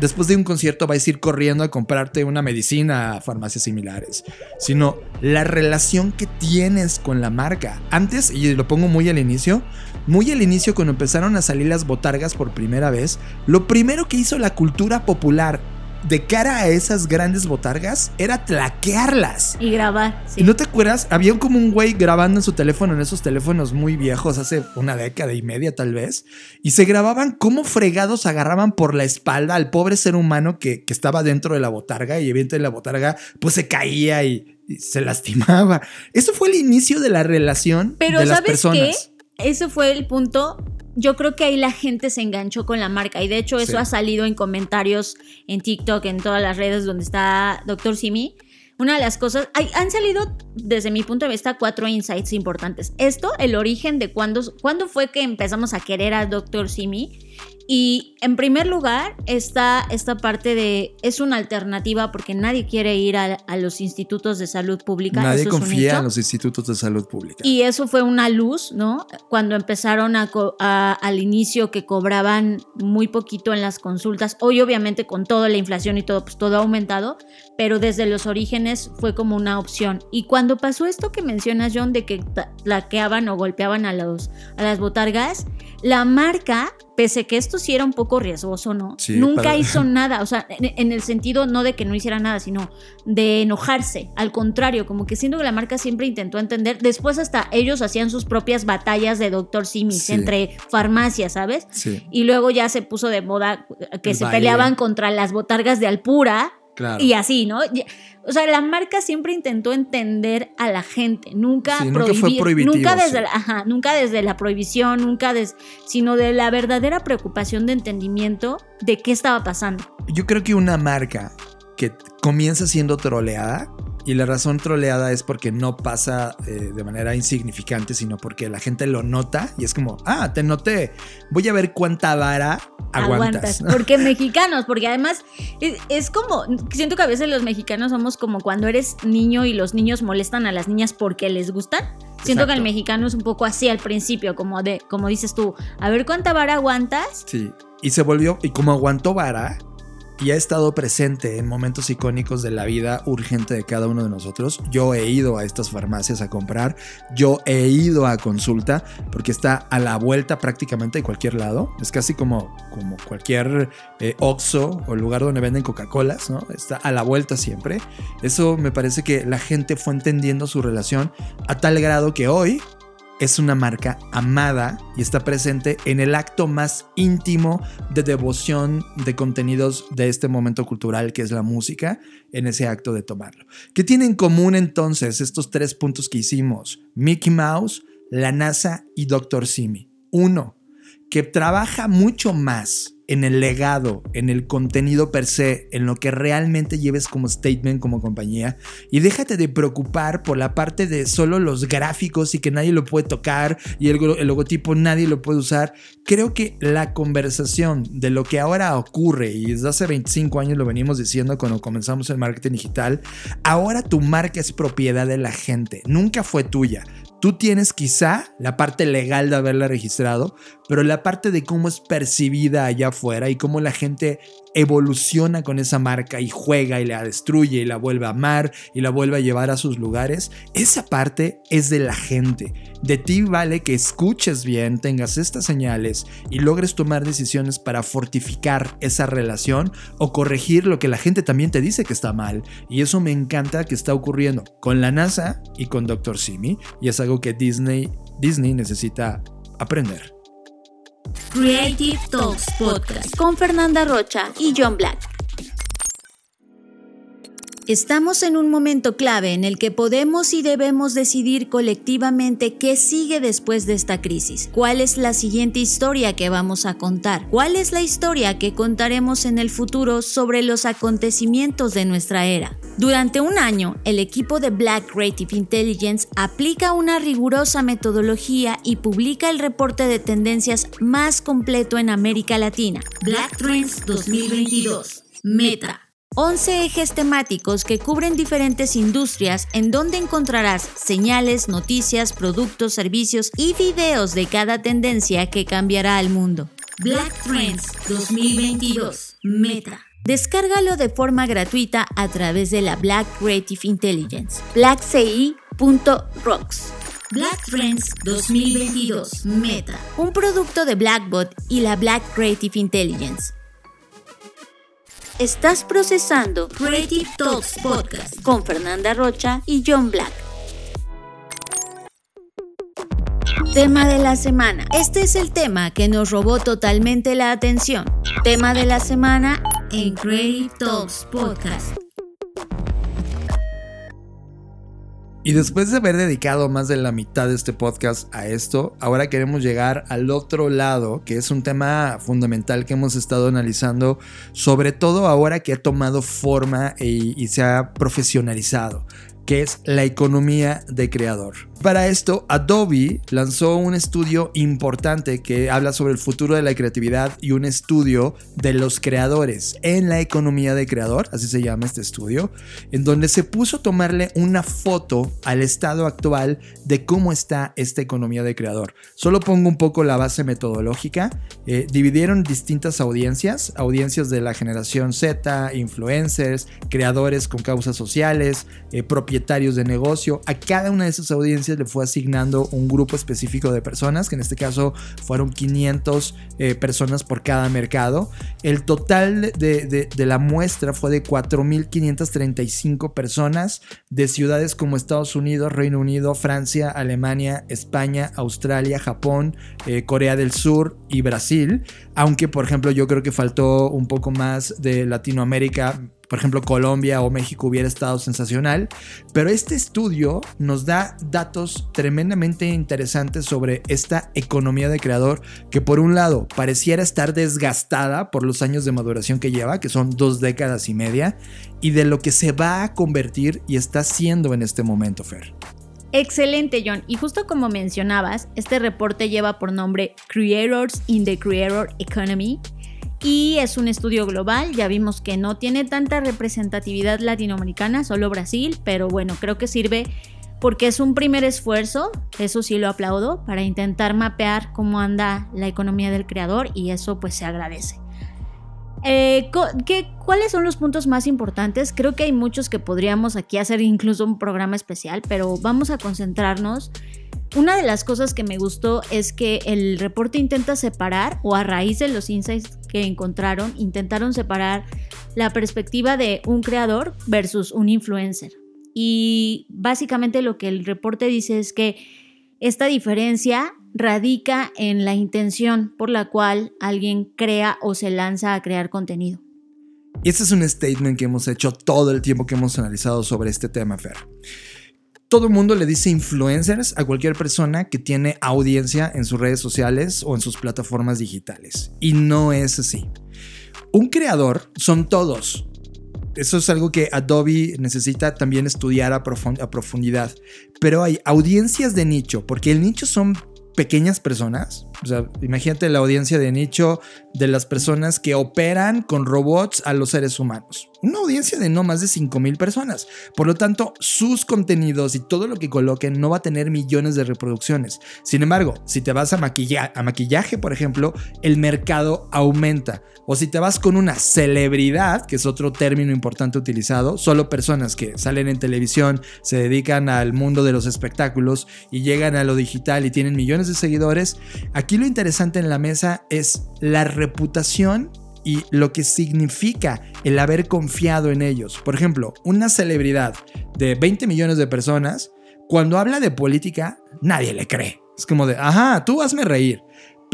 A: después de un concierto vais a ir corriendo a comprarte una medicina a farmacias similares, sino la relación que tienes con la marca. Antes, y lo pongo muy al inicio, muy al inicio cuando empezaron a salir las botargas por primera vez, lo primero que hizo la cultura popular de cara a esas grandes botargas era tlaquearlas.
B: Y grabar.
A: ¿Y no te acuerdas? Había como un güey grabando en su teléfono, en esos teléfonos muy viejos, hace una década y media tal vez, y se grababan cómo fregados agarraban por la espalda al pobre ser humano que, estaba dentro de la botarga y evidentemente la botarga pues se caía y, se lastimaba. Eso fue el inicio de la relación Pero de las ¿sabes personas.
B: Qué? Eso fue el punto yo creo que ahí la gente se enganchó con la marca y de hecho eso ha salido en comentarios en TikTok, en todas las redes donde está Doctor Simi. Una de las cosas, hay, han salido desde mi punto de vista, cuatro insights importantes. Esto, el origen de cuándo, cuándo fue que empezamos a querer al Dr. Simi y en primer lugar está esta parte de, es una alternativa porque nadie quiere ir a, los institutos de salud pública.
A: Nadie confía en los institutos de salud pública.
B: Y eso fue una luz, ¿no? Cuando empezaron a, al inicio que cobraban muy poquito en las consultas, hoy obviamente con toda la inflación y todo, pues todo ha aumentado, pero desde los orígenes fue como una opción. Y cuando pasó esto que mencionas, John, de que plaqueaban o golpeaban a, los, a las botargas, la marca pese que esto sí era un poco riesgoso, ¿no? Nunca hizo nada, o sea, en, el sentido no de que no hiciera nada, sino de enojarse. Al contrario, como que siento que la marca siempre intentó entender. Después hasta ellos hacían sus propias batallas de Doctor Simis entre farmacias, ¿sabes? Sí. Y luego ya se puso de moda que se peleaban contra las botargas de Alpura y así, ¿no? O sea, la marca siempre intentó entender a la gente, nunca,
A: nunca fue prohibitivo,
B: nunca desde, la, ajá, nunca desde la prohibición, nunca des, sino de la verdadera preocupación de entendimiento de qué estaba pasando.
A: Yo creo que una marca que comienza siendo troleada y la razón troleada es porque no pasa eh, de manera insignificante, sino porque la gente lo nota y es como, ah, te noté, voy a ver cuánta vara aguantas.
B: Porque mexicanos, porque además es, como, siento que a veces los mexicanos somos como cuando eres niño y los niños molestan a las niñas porque les gustan. Siento que el mexicano es un poco así al principio, como de, como dices tú, a ver cuánta vara aguantas.
A: Sí, y se volvió, y como aguantó vara, y ha estado presente en momentos icónicos de la vida urgente de cada uno de nosotros. Yo he ido a estas farmacias a comprar, yo he ido a consulta porque está a la vuelta prácticamente de cualquier lado. Es casi como, como cualquier eh, Oxxo o lugar donde venden Coca-Colas, ¿no? Está a la vuelta siempre. Eso me parece que la gente fue entendiendo su relación a tal grado que hoy es una marca amada y está presente en el acto más íntimo de devoción de contenidos de este momento cultural que es la música, en ese acto de tomarlo. ¿Qué tienen en común entonces estos tres puntos que hicimos? Mickey Mouse, la NASA y Dr. Simi. Uno, que trabaja mucho más en el legado, en el contenido per se, en lo que realmente lleves como statement, como compañía. Y déjate de preocupar por la parte de solo los gráficos y que nadie lo puede tocar y el, logotipo nadie lo puede usar. Creo que la conversación de lo que ahora ocurre, y desde hace 25 años lo venimos diciendo cuando comenzamos el marketing digital, ahora tu marca es propiedad de la gente, nunca fue tuya. Tú tienes quizá la parte legal de haberla registrado, pero la parte de cómo es percibida allá afuera y cómo la gente evoluciona con esa marca y juega y la destruye y la vuelve a amar y la vuelve a llevar a sus lugares, esa parte es de la gente. De ti vale que escuches bien, tengas estas señales y logres tomar decisiones para fortificar esa relación o corregir lo que la gente también te dice que está mal. Y eso me encanta que está ocurriendo con la NASA y con Dr. Simi y es algo que Disney, Disney necesita aprender.
B: Creative Talks Podcast con Fernanda Rocha y John Black. Estamos en un momento clave en el que podemos y debemos decidir colectivamente qué sigue después de esta crisis. ¿Cuál es la siguiente historia que vamos a contar? ¿Cuál es la historia que contaremos en el futuro sobre los acontecimientos de nuestra era? Durante un año, el equipo de Black Creative Intelligence aplica una rigurosa metodología y publica el reporte de tendencias más completo en América Latina, Black Trends 2022, Meta. 11 ejes temáticos que cubren diferentes industrias en donde encontrarás señales, noticias, productos, servicios y videos de cada tendencia que cambiará al mundo. Black Trends 2022 Meta. Descárgalo de forma gratuita a través de la Black Creative Intelligence. blackci.rocks. Black Trends 2022 Meta. Un producto de Blackbot y la Black Creative Intelligence. Estás procesando Creative Talks Podcast con Fernanda Rocha y John Black. Tema de la semana. Este es el tema que nos robó totalmente la atención. Tema de la semana en Creative Talks Podcast.
A: Y después de haber dedicado más de la mitad de este podcast a esto, ahora queremos llegar al otro lado, que es un tema fundamental que hemos estado analizando, sobre todo ahora que ha tomado forma y, se ha profesionalizado. Que es la economía de creador. Para esto, Adobe lanzó un estudio importante que habla sobre el futuro de la creatividad y un estudio de los creadores en la economía de creador, así se llama este estudio, en donde se puso a tomarle una foto al estado actual de cómo está esta economía de creador. Solo pongo un poco la base metodológica. Eh, dividieron distintas audiencias, audiencias de la generación Z, influencers, creadores con causas sociales, eh, propietarios de negocio. A cada una de esas audiencias le fue asignando un grupo específico de personas, que en este caso fueron 500 eh, personas por cada mercado. El total de, de la muestra fue de 4.535 personas de ciudades como Estados Unidos, Reino Unido, Francia, Alemania, España, Australia, Japón, eh, Corea del Sur y Brasil. Aunque, por ejemplo, yo creo que faltó un poco más de Latinoamérica por ejemplo, Colombia o México hubiera estado sensacional, pero este estudio nos da datos tremendamente interesantes sobre esta economía de creador que por un lado pareciera estar desgastada por los años de maduración que lleva, que son dos décadas y media, y de lo que se va a convertir y está siendo en este momento, Fer.
B: Excelente, John. Y justo como mencionabas, este reporte lleva por nombre Creators in the Creator Economy y es un estudio global, ya vimos que no tiene tanta representatividad latinoamericana, solo Brasil, pero bueno, creo que sirve porque es un primer esfuerzo, eso sí lo aplaudo, para intentar mapear cómo anda la economía del creador y eso pues se agradece. Eh, ¿qué, ¿Cuáles son los puntos más importantes? Creo que hay muchos que podríamos aquí hacer incluso un programa especial, pero vamos a concentrarnos una de las cosas que me gustó es que el reporte intenta separar, o a raíz de los insights que encontraron, intentaron separar la perspectiva de un creador versus un influencer. Y básicamente lo que el reporte dice es que esta diferencia radica en la intención por la cual alguien crea o se lanza a crear contenido.
A: Y este es un statement que hemos hecho todo el tiempo que hemos analizado sobre este tema, Fer todo el mundo le dice influencers a cualquier persona que tiene audiencia en sus redes sociales o en sus plataformas digitales. Y no es así. Un creador son todos. Eso es algo que Adobe necesita también estudiar a, profundidad. Pero hay audiencias de nicho, porque el nicho son pequeñas personas. O sea, imagínate la audiencia de nicho de las personas que operan con robots a los seres humanos. Una audiencia de no más de 5 mil personas. Por lo tanto, sus contenidos y todo lo que coloquen no va a tener millones de reproducciones. Sin embargo, si te vas a, maquillaje, por ejemplo, el mercado aumenta. O si te vas con una celebridad, que es otro término importante utilizado, solo personas que salen en televisión, se dedican al mundo de los espectáculos y llegan a lo digital y tienen millones de seguidores, lo interesante en la mesa es la reputación y lo que significa el haber confiado en ellos. Por ejemplo, una celebridad de 20 millones de personas, cuando habla de política, nadie le cree. Es como de, ajá, tú hazme reír.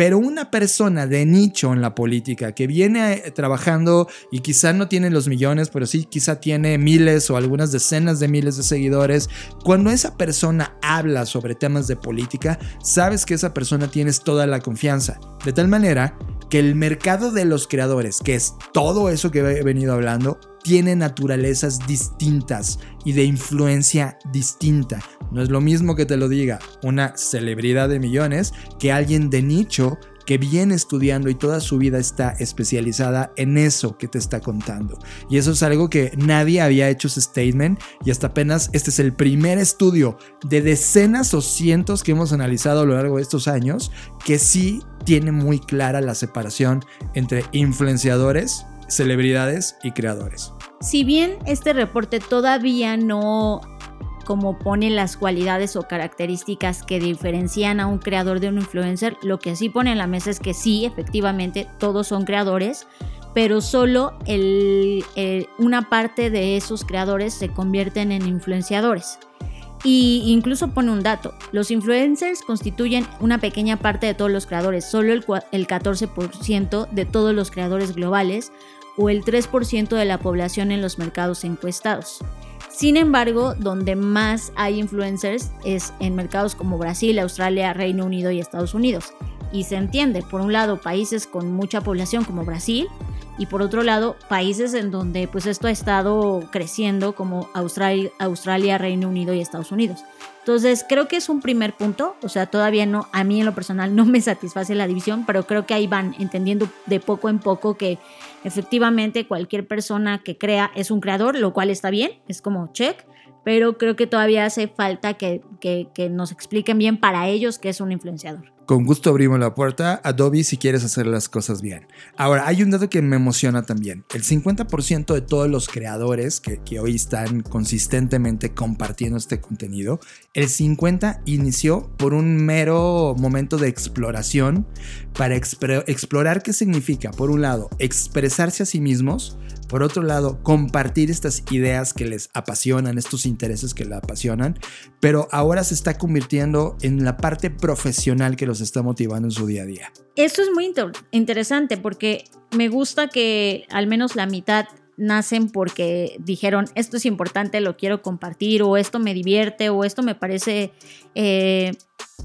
A: Pero una persona de nicho en la política que viene eh, trabajando y quizá no tiene los millones, pero sí quizá tiene miles o algunas decenas de miles de seguidores, cuando esa persona habla sobre temas de política, sabes que esa persona tienes toda la confianza. De tal manera que el mercado de los creadores, que es todo eso que he venido hablando, tiene naturalezas distintas y de influencia distinta. No es lo mismo que te lo diga una celebridad de millones que alguien de nicho que viene estudiando y toda su vida está especializada en eso que te está contando. Y eso es algo que nadie había hecho ese statement y hasta apenas este es el primer estudio de decenas o cientos que hemos analizado a lo largo de estos años que sí tiene muy clara la separación entre influenciadores, celebridades y creadores.
B: Si bien este reporte todavía no como pone las cualidades o características que diferencian a un creador de un influencer, lo que sí pone en la mesa es que sí, efectivamente, todos son creadores, pero solo una parte de esos creadores se convierten en influenciadores. Y incluso pone un dato, los influencers constituyen una pequeña parte de todos los creadores, solo el, el 14% de todos los creadores globales o el 3% de la población en los mercados encuestados. Sin embargo, donde más hay influencers es en mercados como Brasil, Australia, Reino Unido y Estados Unidos. Y se entiende, por un lado, países con mucha población como Brasil y por otro lado países en donde pues esto ha estado creciendo como Australia, Australia, Reino Unido y Estados Unidos. Entonces creo que es un primer punto, o sea, todavía no, a mí en lo personal no me satisface la división, pero creo que ahí van entendiendo de poco en poco que efectivamente cualquier persona que crea es un creador, lo cual está bien, es como check, pero creo que todavía hace falta que, que, que nos expliquen bien para ellos qué es un influenciador.
A: Con gusto abrimos la puerta. Adobe si quieres hacer las cosas bien. Ahora, hay un dato que me emociona también. El 50% de todos los creadores que, hoy están consistentemente compartiendo este contenido, el 50% inició por un mero momento de exploración para explorar qué significa, por un lado, expresarse a sí mismos, por otro lado, compartir estas ideas que les apasionan, estos intereses que les apasionan, pero ahora se está convirtiendo en la parte profesional que los está motivando en su día a día.
B: Esto es muy interesante porque me gusta que al menos la mitad nacen porque dijeron esto es importante, lo quiero compartir o esto me divierte o esto me parece eh,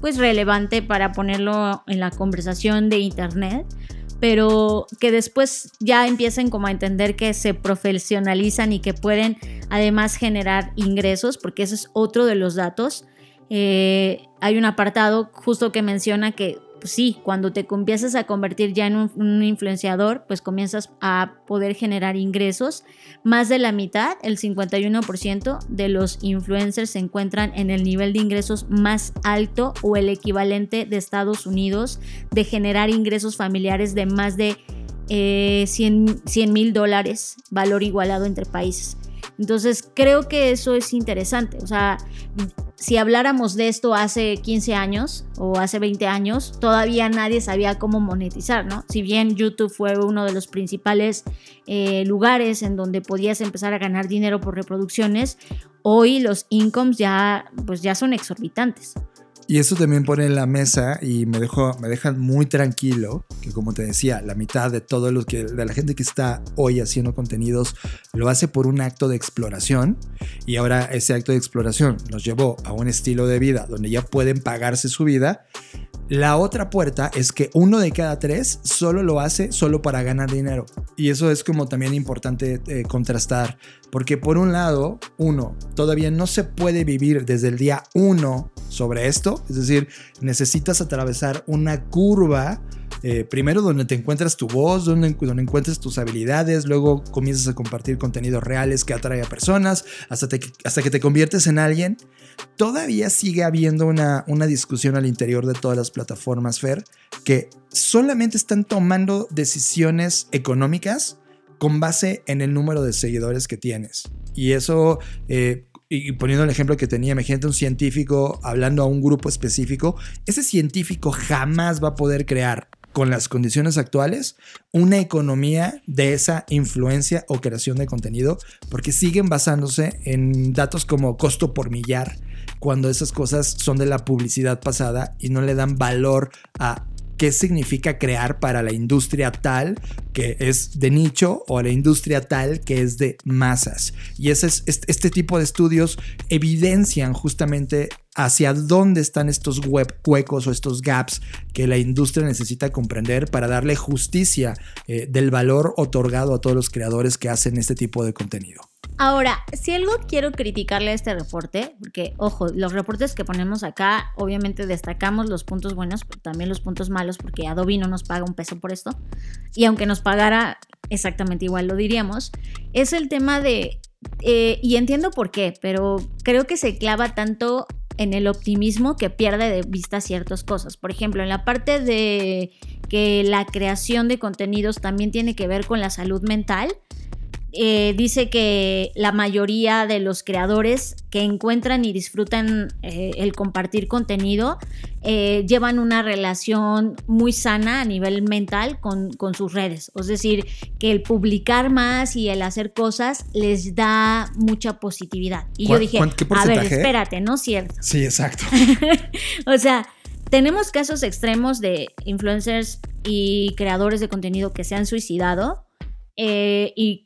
B: pues relevante para ponerlo en la conversación de internet pero que después ya empiecen como a entender que se profesionalizan y que pueden además generar ingresos, porque ese es otro de los datos. Eh, hay un apartado justo que menciona que pues sí, cuando te empiezas a convertir ya en un, influenciador, pues comienzas a poder generar ingresos. Más de la mitad, el 51% de los influencers se encuentran en el nivel de ingresos más alto o el equivalente de Estados Unidos de generar ingresos familiares de más de 100 eh, mil dólares, valor igualado entre países. Entonces creo que eso es interesante. O sea, si habláramos de esto hace 15 años o hace 20 años, todavía nadie sabía cómo monetizar, ¿no? Si bien YouTube fue uno de los principales eh, lugares en donde podías empezar a ganar dinero por reproducciones, hoy los incomes ya, pues ya son exorbitantes.
A: Y eso también pone en la mesa y me, dejó, me deja muy tranquilo que como te decía, la mitad de todo lo que de la gente que está hoy haciendo contenidos lo hace por un acto de exploración y ahora ese acto de exploración los llevó a un estilo de vida donde ya pueden pagarse su vida. La otra puerta es que uno de cada tres solo lo hace solo para ganar dinero. Y eso es como también importante eh, contrastar. Porque por un lado, uno, todavía no se puede vivir desde el día uno sobre esto. Es decir, necesitas atravesar una curva. Eh, primero donde te encuentras tu voz, donde, donde encuentres tus habilidades, luego comienzas a compartir contenidos reales que atrae a personas, hasta, hasta que te conviertes en alguien. Todavía sigue habiendo una, una discusión al interior de todas las plataformas, Fer, que solamente están tomando decisiones económicas con base en el número de seguidores que tienes. Y eso, eh, y poniendo el ejemplo que tenía, imagínate un científico hablando a un grupo específico, ese científico jamás va a poder crear con las condiciones actuales una economía de esa influencia o creación de contenido, porque siguen basándose en datos como costo por millar, cuando esas cosas son de la publicidad pasada y no le dan valor a qué significa crear para la industria tal que es de nicho o la industria tal que es de masas. Y ese es, este tipo de estudios evidencian justamente hacia dónde están estos web huecos o estos gaps que la industria necesita comprender para darle justicia eh, del valor otorgado a todos los creadores que hacen este tipo de contenido.
B: Ahora, si algo quiero criticarle a este reporte, porque ojo, los reportes que ponemos acá, obviamente destacamos los puntos buenos, pero también los puntos malos, porque Adobe no nos paga un peso por esto. Y aunque nos pagara exactamente igual, lo diríamos, es el tema de, eh, y entiendo por qué, pero creo que se clava tanto en el optimismo que pierde de vista ciertas cosas. Por ejemplo, en la parte de que la creación de contenidos también tiene que ver con la salud mental eh, dice que la mayoría de los creadores que encuentran y disfrutan eh, el compartir contenido eh, llevan una relación muy sana a nivel mental con, sus redes. Es decir, que el publicar más y el hacer cosas les da mucha positividad. Y yo dije, a ver, espérate, ¿no es cierto?
A: Sí, exacto.
B: o sea, tenemos casos extremos de influencers y creadores de contenido que se han suicidado y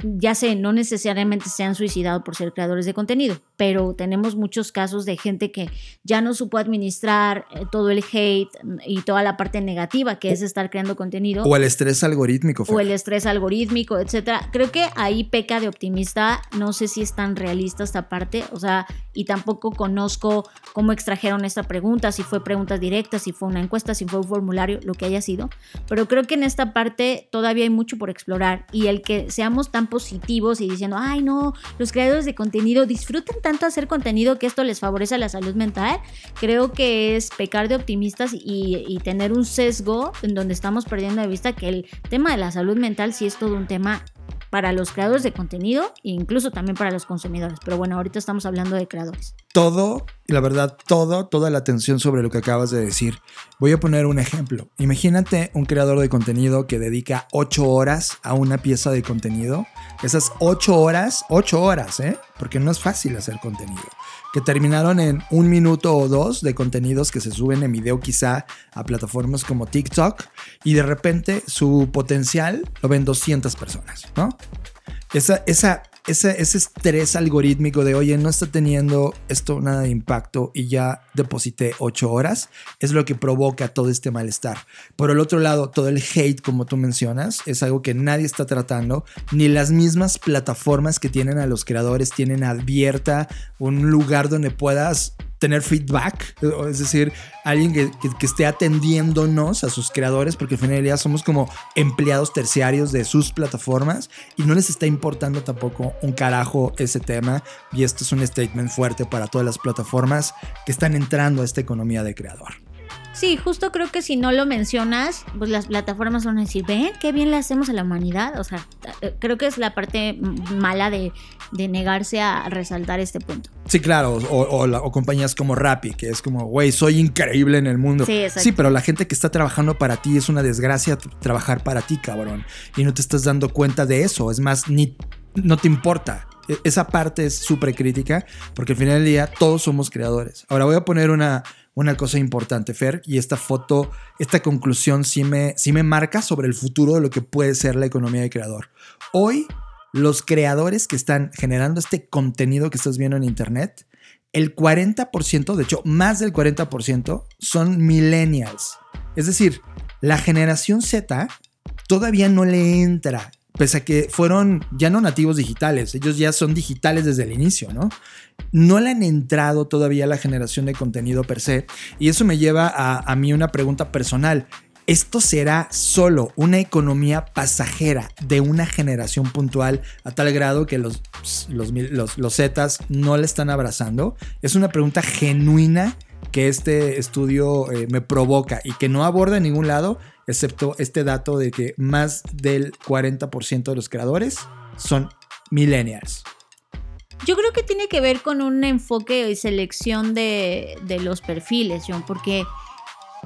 B: ya sé, no necesariamente se han suicidado por ser creadores de contenido, pero tenemos muchos casos de gente que ya no supo administrar eh, todo el hate y toda la parte negativa que es estar creando contenido.
A: O el estrés algorítmico.
B: O el estrés algorítmico, etcétera. Creo que ahí peca de optimista. No sé si es tan realista esta parte. O sea, y tampoco conozco cómo extrajeron esta pregunta, si fue preguntas directas, si fue una encuesta, si fue un formulario, lo que haya sido. Pero creo que en esta parte todavía hay mucho por explorar. Y el que seamos tan positivos y diciendo, ay, no, los creadores de contenido disfrutan tanto hacer contenido que esto les favorece a la salud mental, creo que es pecar de optimistas y, tener un sesgo en donde estamos perdiendo de vista que el tema de la salud mental sí es todo un tema para los creadores de contenido e incluso también para los consumidores. Pero bueno, ahorita estamos hablando de creadores.
A: Todo, la verdad, todo, toda la atención sobre lo que acabas de decir. Voy a poner un ejemplo. Imagínate un creador de contenido que dedica ocho horas a una pieza de contenido. Esas ocho horas, ocho horas, ¿eh? Porque no es fácil hacer contenido que terminaron en un minuto o dos de contenidos que se suben en video quizá a plataformas como TikTok y de repente su potencial lo ven 200 personas, ¿no? Esa, esa ese, estrés algorítmico de, oye, no está teniendo esto nada de impacto y ya deposité ocho horas, es lo que provoca todo este malestar. Por el otro lado, todo el hate, como tú mencionas, es algo que nadie está tratando, ni las mismas plataformas que tienen a los creadores tienen abierta un lugar donde puedas tener feedback, es decir, alguien que, esté atendiéndonos a sus creadores, porque al final del día somos como empleados terciarios de sus plataformas y no les está importando tampoco un carajo ese tema. Y esto es un statement fuerte para todas las plataformas que están entrando a esta economía de creador.
B: Sí, justo creo que si no lo mencionas, pues las plataformas van a decir, ven, qué bien le hacemos a la humanidad. O sea, eh, creo que es la parte mala de, negarse a resaltar este punto.
A: Sí, claro, o, compañías como Rappi, que es como, güey, soy increíble en el mundo. Sí, sí, pero la gente que está trabajando para ti es una desgracia trabajar para ti, cabrón. Y no te estás dando cuenta de eso. Es más, ni no te importa. E, esa parte es súper crítica porque al final del día todos somos creadores. Ahora voy a poner una, una cosa importante, Fer, y esta foto, esta conclusión sí me, sí me marca sobre el futuro de lo que puede ser la economía de creador. Hoy, los creadores que están generando este contenido que estás viendo en Internet, el 40%, de hecho, más del 40% son millennials. Es decir, la generación Z todavía no le entra pese a que fueron ya no nativos digitales, ellos ya son digitales desde el inicio, ¿no? No le han entrado todavía la generación de contenido per se. Y eso me lleva a, mí una pregunta personal. ¿Esto será solo una economía pasajera de una generación puntual a tal grado que los, los, los, Zetas no le están abrazando? Es una pregunta genuina que este estudio eh, me provoca y que no aborda en ningún lado excepto este dato de que más del 40% de los creadores son millennials.
B: Yo creo que tiene que ver con un enfoque y selección de, los perfiles, John, porque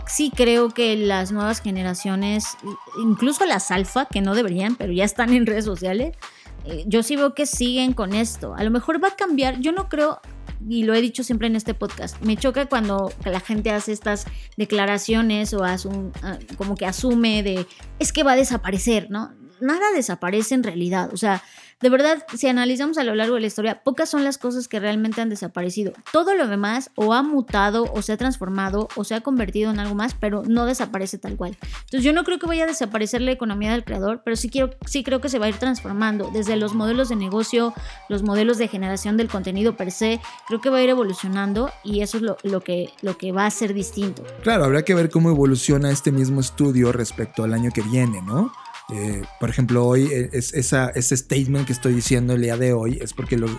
B: sí creo que las nuevas generaciones, incluso las alfa, que no deberían, pero ya están en redes sociales, eh, yo sí veo que siguen con esto. A lo mejor va a cambiar, yo no creo, y lo he dicho siempre en este podcast, me choca cuando la gente hace estas declaraciones o asum, ah, como que asume de, es que va a desaparecer, ¿no? Nada desaparece en realidad, o sea, de verdad, si analizamos a lo largo de la historia, pocas son las cosas que realmente han desaparecido. Todo lo demás o ha mutado o se ha transformado o se ha convertido en algo más, pero no desaparece tal cual. Entonces yo no creo que vaya a desaparecer la economía del creador, pero sí, quiero, sí creo que se va a ir transformando desde los modelos de negocio, los modelos de generación del contenido per se, creo que va a ir evolucionando y eso es lo, lo, que, lo que va a ser distinto.
A: Claro, habrá que ver cómo evoluciona este mismo estudio respecto al año que viene, ¿no? Eh, por ejemplo, hoy eh, es, ese statement que estoy diciendo el día de hoy es porque los,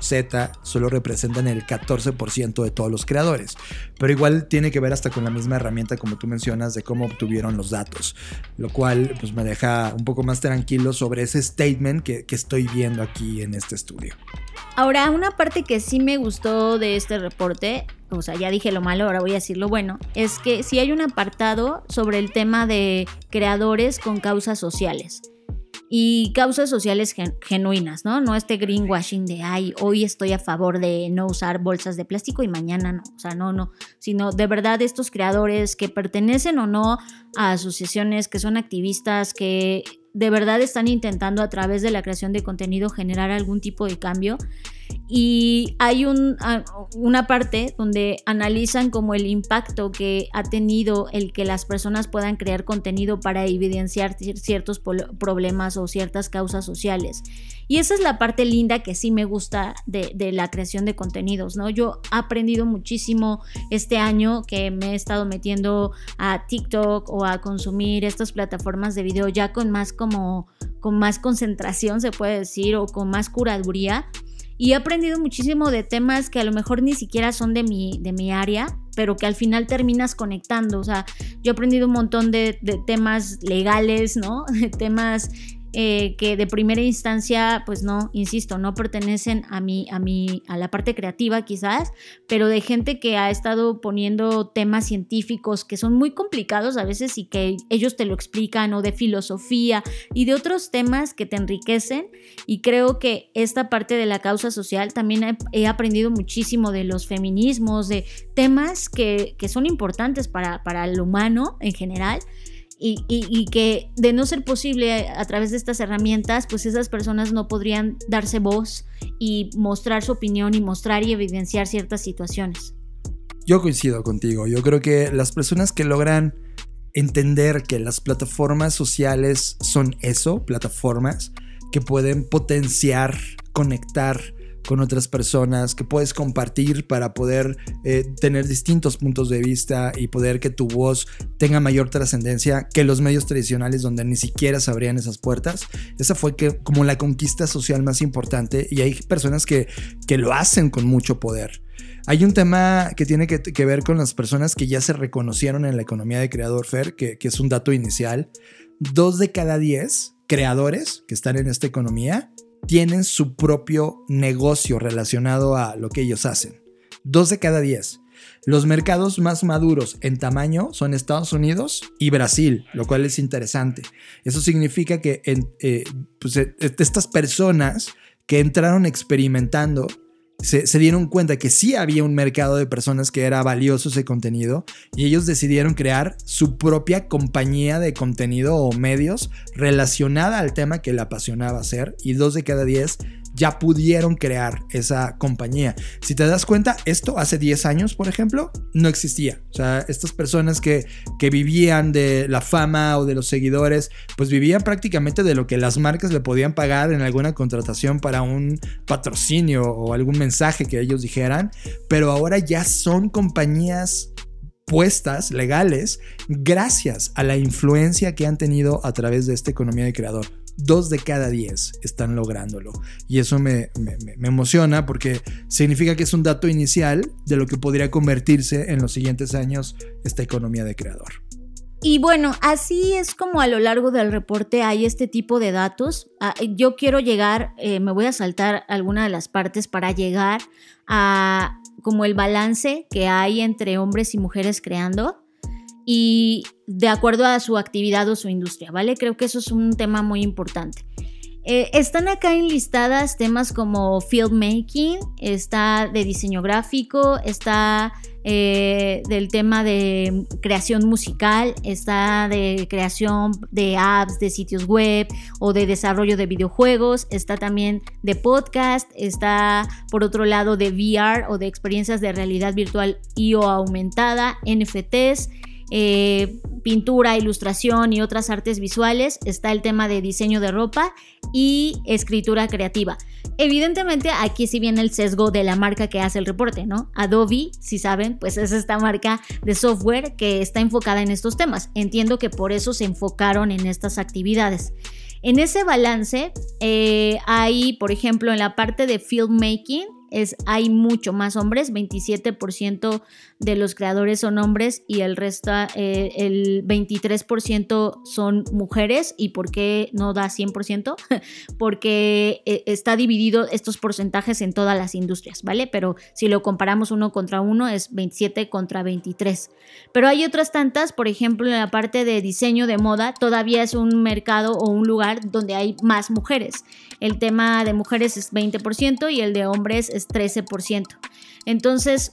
A: Z solo representan el 14% de todos los creadores. Pero igual tiene que ver hasta con la misma herramienta como tú mencionas de cómo obtuvieron los datos. Lo cual pues me deja un poco más tranquilo sobre ese statement que, que estoy viendo aquí en este estudio.
B: Ahora, una parte que sí me gustó de este reporte o sea, ya dije lo malo, ahora voy a decir lo bueno, es que si hay un apartado sobre el tema de creadores con causas sociales y causas sociales genuinas, ¿no? No este greenwashing de, ay, hoy estoy a favor de no usar bolsas de plástico y mañana no, o sea, no, no, sino de verdad estos creadores que pertenecen o no a asociaciones, que son activistas, que de verdad están intentando a través de la creación de contenido generar algún tipo de cambio. Y hay una parte donde analizan como el impacto que ha tenido el que las personas puedan crear contenido para evidenciar ciertos problemas o ciertas causas sociales. Y esa es la parte linda que sí me gusta de, la creación de contenidos, ¿no? Yo he aprendido muchísimo este año que me he estado metiendo a TikTok o a consumir estas plataformas de video ya con más como, con más concentración, se puede decir, o con más curaduría y he aprendido muchísimo de temas que a lo mejor ni siquiera son de mi, de mi área, pero que al final terminas conectando. O sea, yo he aprendido un montón de, de temas legales, ¿no? De temas eh, que de primera instancia, pues no, insisto, no pertenecen a mí, a mí, a la parte creativa quizás, pero de gente que ha estado poniendo temas científicos que son muy complicados a veces y que ellos te lo explican, o de filosofía y de otros temas que te enriquecen. Y creo que esta parte de la causa social también he, aprendido muchísimo de los feminismos, de temas que, que son importantes para, para el humano en general y, que de no ser posible a través de estas herramientas, pues esas personas no podrían darse voz y mostrar su opinión y mostrar y evidenciar ciertas situaciones.
A: Yo coincido contigo, yo creo que las personas que logran entender que las plataformas sociales son eso, plataformas que pueden potenciar, conectar, con otras personas, que puedes compartir para poder eh, tener distintos puntos de vista y poder que tu voz tenga mayor trascendencia que los medios tradicionales donde ni siquiera se abrían esas puertas. Esa fue como la conquista social más importante y hay personas que, que lo hacen con mucho poder. Hay un tema que tiene que, ver con las personas que ya se reconocieron en la economía de creador Fer, que, que es un dato inicial. Dos de cada diez creadores que están en esta economía tienen su propio negocio relacionado a lo que ellos hacen. Dos de cada diez. Los mercados más maduros en tamaño son Estados Unidos y Brasil, lo cual es interesante. Eso significa que eh, pues, eh, estas personas que entraron experimentando se, dieron cuenta que sí había un mercado de personas que era valioso ese contenido y ellos decidieron crear su propia compañía de contenido o medios relacionada al tema que le apasionaba hacer y dos de cada diez ya pudieron crear esa compañía. Si te das cuenta, esto hace 10 años, por ejemplo, no existía. O sea, estas personas que, que vivían de la fama o de los seguidores, pues vivían prácticamente de lo que las marcas le podían pagar en alguna contratación para un patrocinio o algún mensaje que ellos dijeran, pero ahora ya son compañías puestas legales gracias a la influencia que han tenido a través de esta economía de creador dos de cada diez están lográndolo. Y eso me, emociona porque significa que es un dato inicial de lo que podría convertirse en los siguientes años esta economía de creador.
B: Y bueno, así es como a lo largo del reporte hay este tipo de datos. Ah, yo quiero llegar, eh, me voy a saltar alguna de las partes para llegar a como el balance que hay entre hombres y mujeres creando y de acuerdo a su actividad o su industria, ¿vale? Creo que eso es un tema muy importante. Eh, están acá enlistadas temas como filmmaking, está de diseño gráfico, está eh, del tema de creación musical, está de creación de apps, de sitios web o de desarrollo de videojuegos, está también de podcast, está por otro lado de VR o de experiencias de realidad virtual y o aumentada, NFTs, eh, pintura, ilustración y otras artes visuales, está el tema de diseño de ropa y escritura creativa. Evidentemente aquí sí viene el sesgo de la marca que hace el reporte, ¿no? Adobe, si saben, pues es esta marca de software que está enfocada en estos temas. Entiendo que por eso se enfocaron en estas actividades. En ese balance eh, hay, por ejemplo, en la parte de filmmaking, es, hay mucho más hombres, 27% de los creadores son hombres y el resto, eh, el 23% son mujeres. ¿Y por qué no da 100%? Porque eh, está dividido estos porcentajes en todas las industrias, ¿vale? Pero si lo comparamos uno contra uno es 27 contra 23. Pero hay otras tantas, por ejemplo, en la parte de diseño de moda, todavía es un mercado o un lugar donde hay más mujeres. El tema de mujeres es 20% y el de hombres es 13%. Entonces,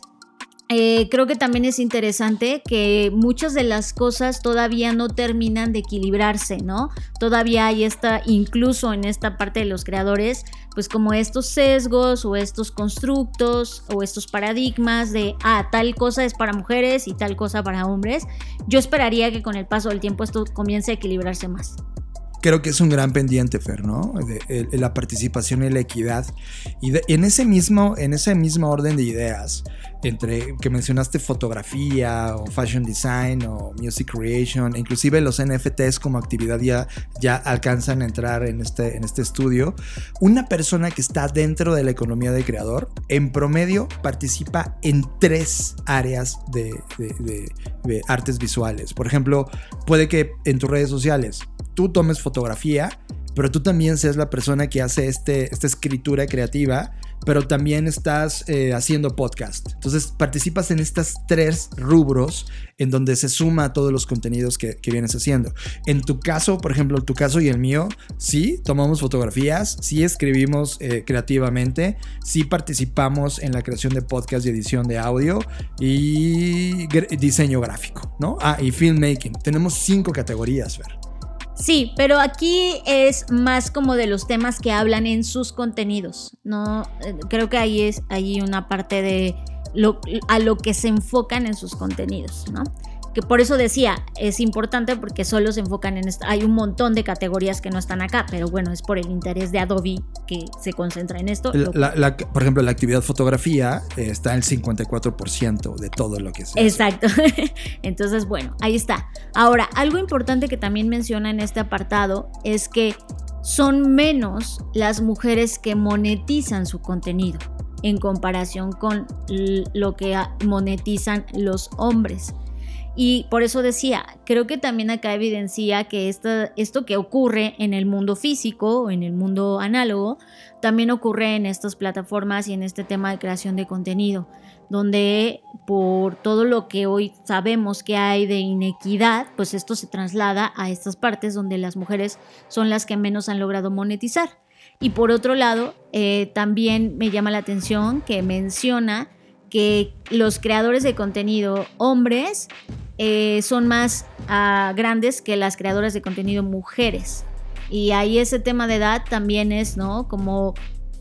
B: eh, creo que también es interesante que muchas de las cosas todavía no terminan de equilibrarse, ¿no? Todavía hay esta, incluso en esta parte de los creadores, pues como estos sesgos o estos constructos o estos paradigmas de, ah, tal cosa es para mujeres y tal cosa para hombres. Yo esperaría que con el paso del tiempo esto comience a equilibrarse más
A: creo que es un gran pendiente, Fer, ¿no? De, la participación y la equidad. Y en, ese mismo, en ese mismo orden de ideas, entre que mencionaste fotografía o fashion design o music creation, inclusive los NFTs como actividad ya, ya alcanzan a entrar en este, en este estudio, una persona que está dentro de la economía de creador, en promedio participa en tres áreas de, de artes visuales. Por ejemplo, puede que en tus redes sociales tú tomes fotografía, pero tú también seas la persona que hace este, esta escritura creativa, pero también estás eh, haciendo podcast. Entonces participas en estas tres rubros en donde se suma todos los contenidos que, vienes haciendo. En tu caso, por ejemplo, tu caso y el mío, sí, tomamos fotografías, sí escribimos eh, creativamente, sí participamos en la creación de podcast y edición de audio y diseño gráfico, ¿no? Ah, y filmmaking. Tenemos cinco categorías, Ver.
B: Sí, pero aquí es más como de los temas que hablan en sus contenidos, ¿no? Eh, creo que ahí es ahí una parte de lo, a lo que se enfocan en sus contenidos, ¿no? Que por eso decía, es importante porque solo se enfocan en esto. Hay un montón de categorías que no están acá, pero bueno, es por el interés de Adobe que se concentra en esto.
A: por ejemplo, la actividad fotografía está en el 54% de todo lo que se
B: Exacto. Entonces, bueno, ahí está. Ahora, algo importante que también menciona en este apartado es que son menos las mujeres que monetizan su contenido en comparación con lo que monetizan los hombres. Y por eso decía, creo que también acá evidencia que esto que ocurre en el mundo físico o en el mundo análogo, también ocurre en estas plataformas y en este tema de creación de contenido, donde por todo lo que hoy sabemos que hay de inequidad, pues esto se traslada a estas partes donde las mujeres son las que menos han logrado monetizar. Y por otro lado, eh, también me llama la atención que menciona que los creadores de contenido hombres eh, son más ah, grandes que las creadoras de contenido mujeres. Y ahí ese tema de edad también es, ¿no? Como,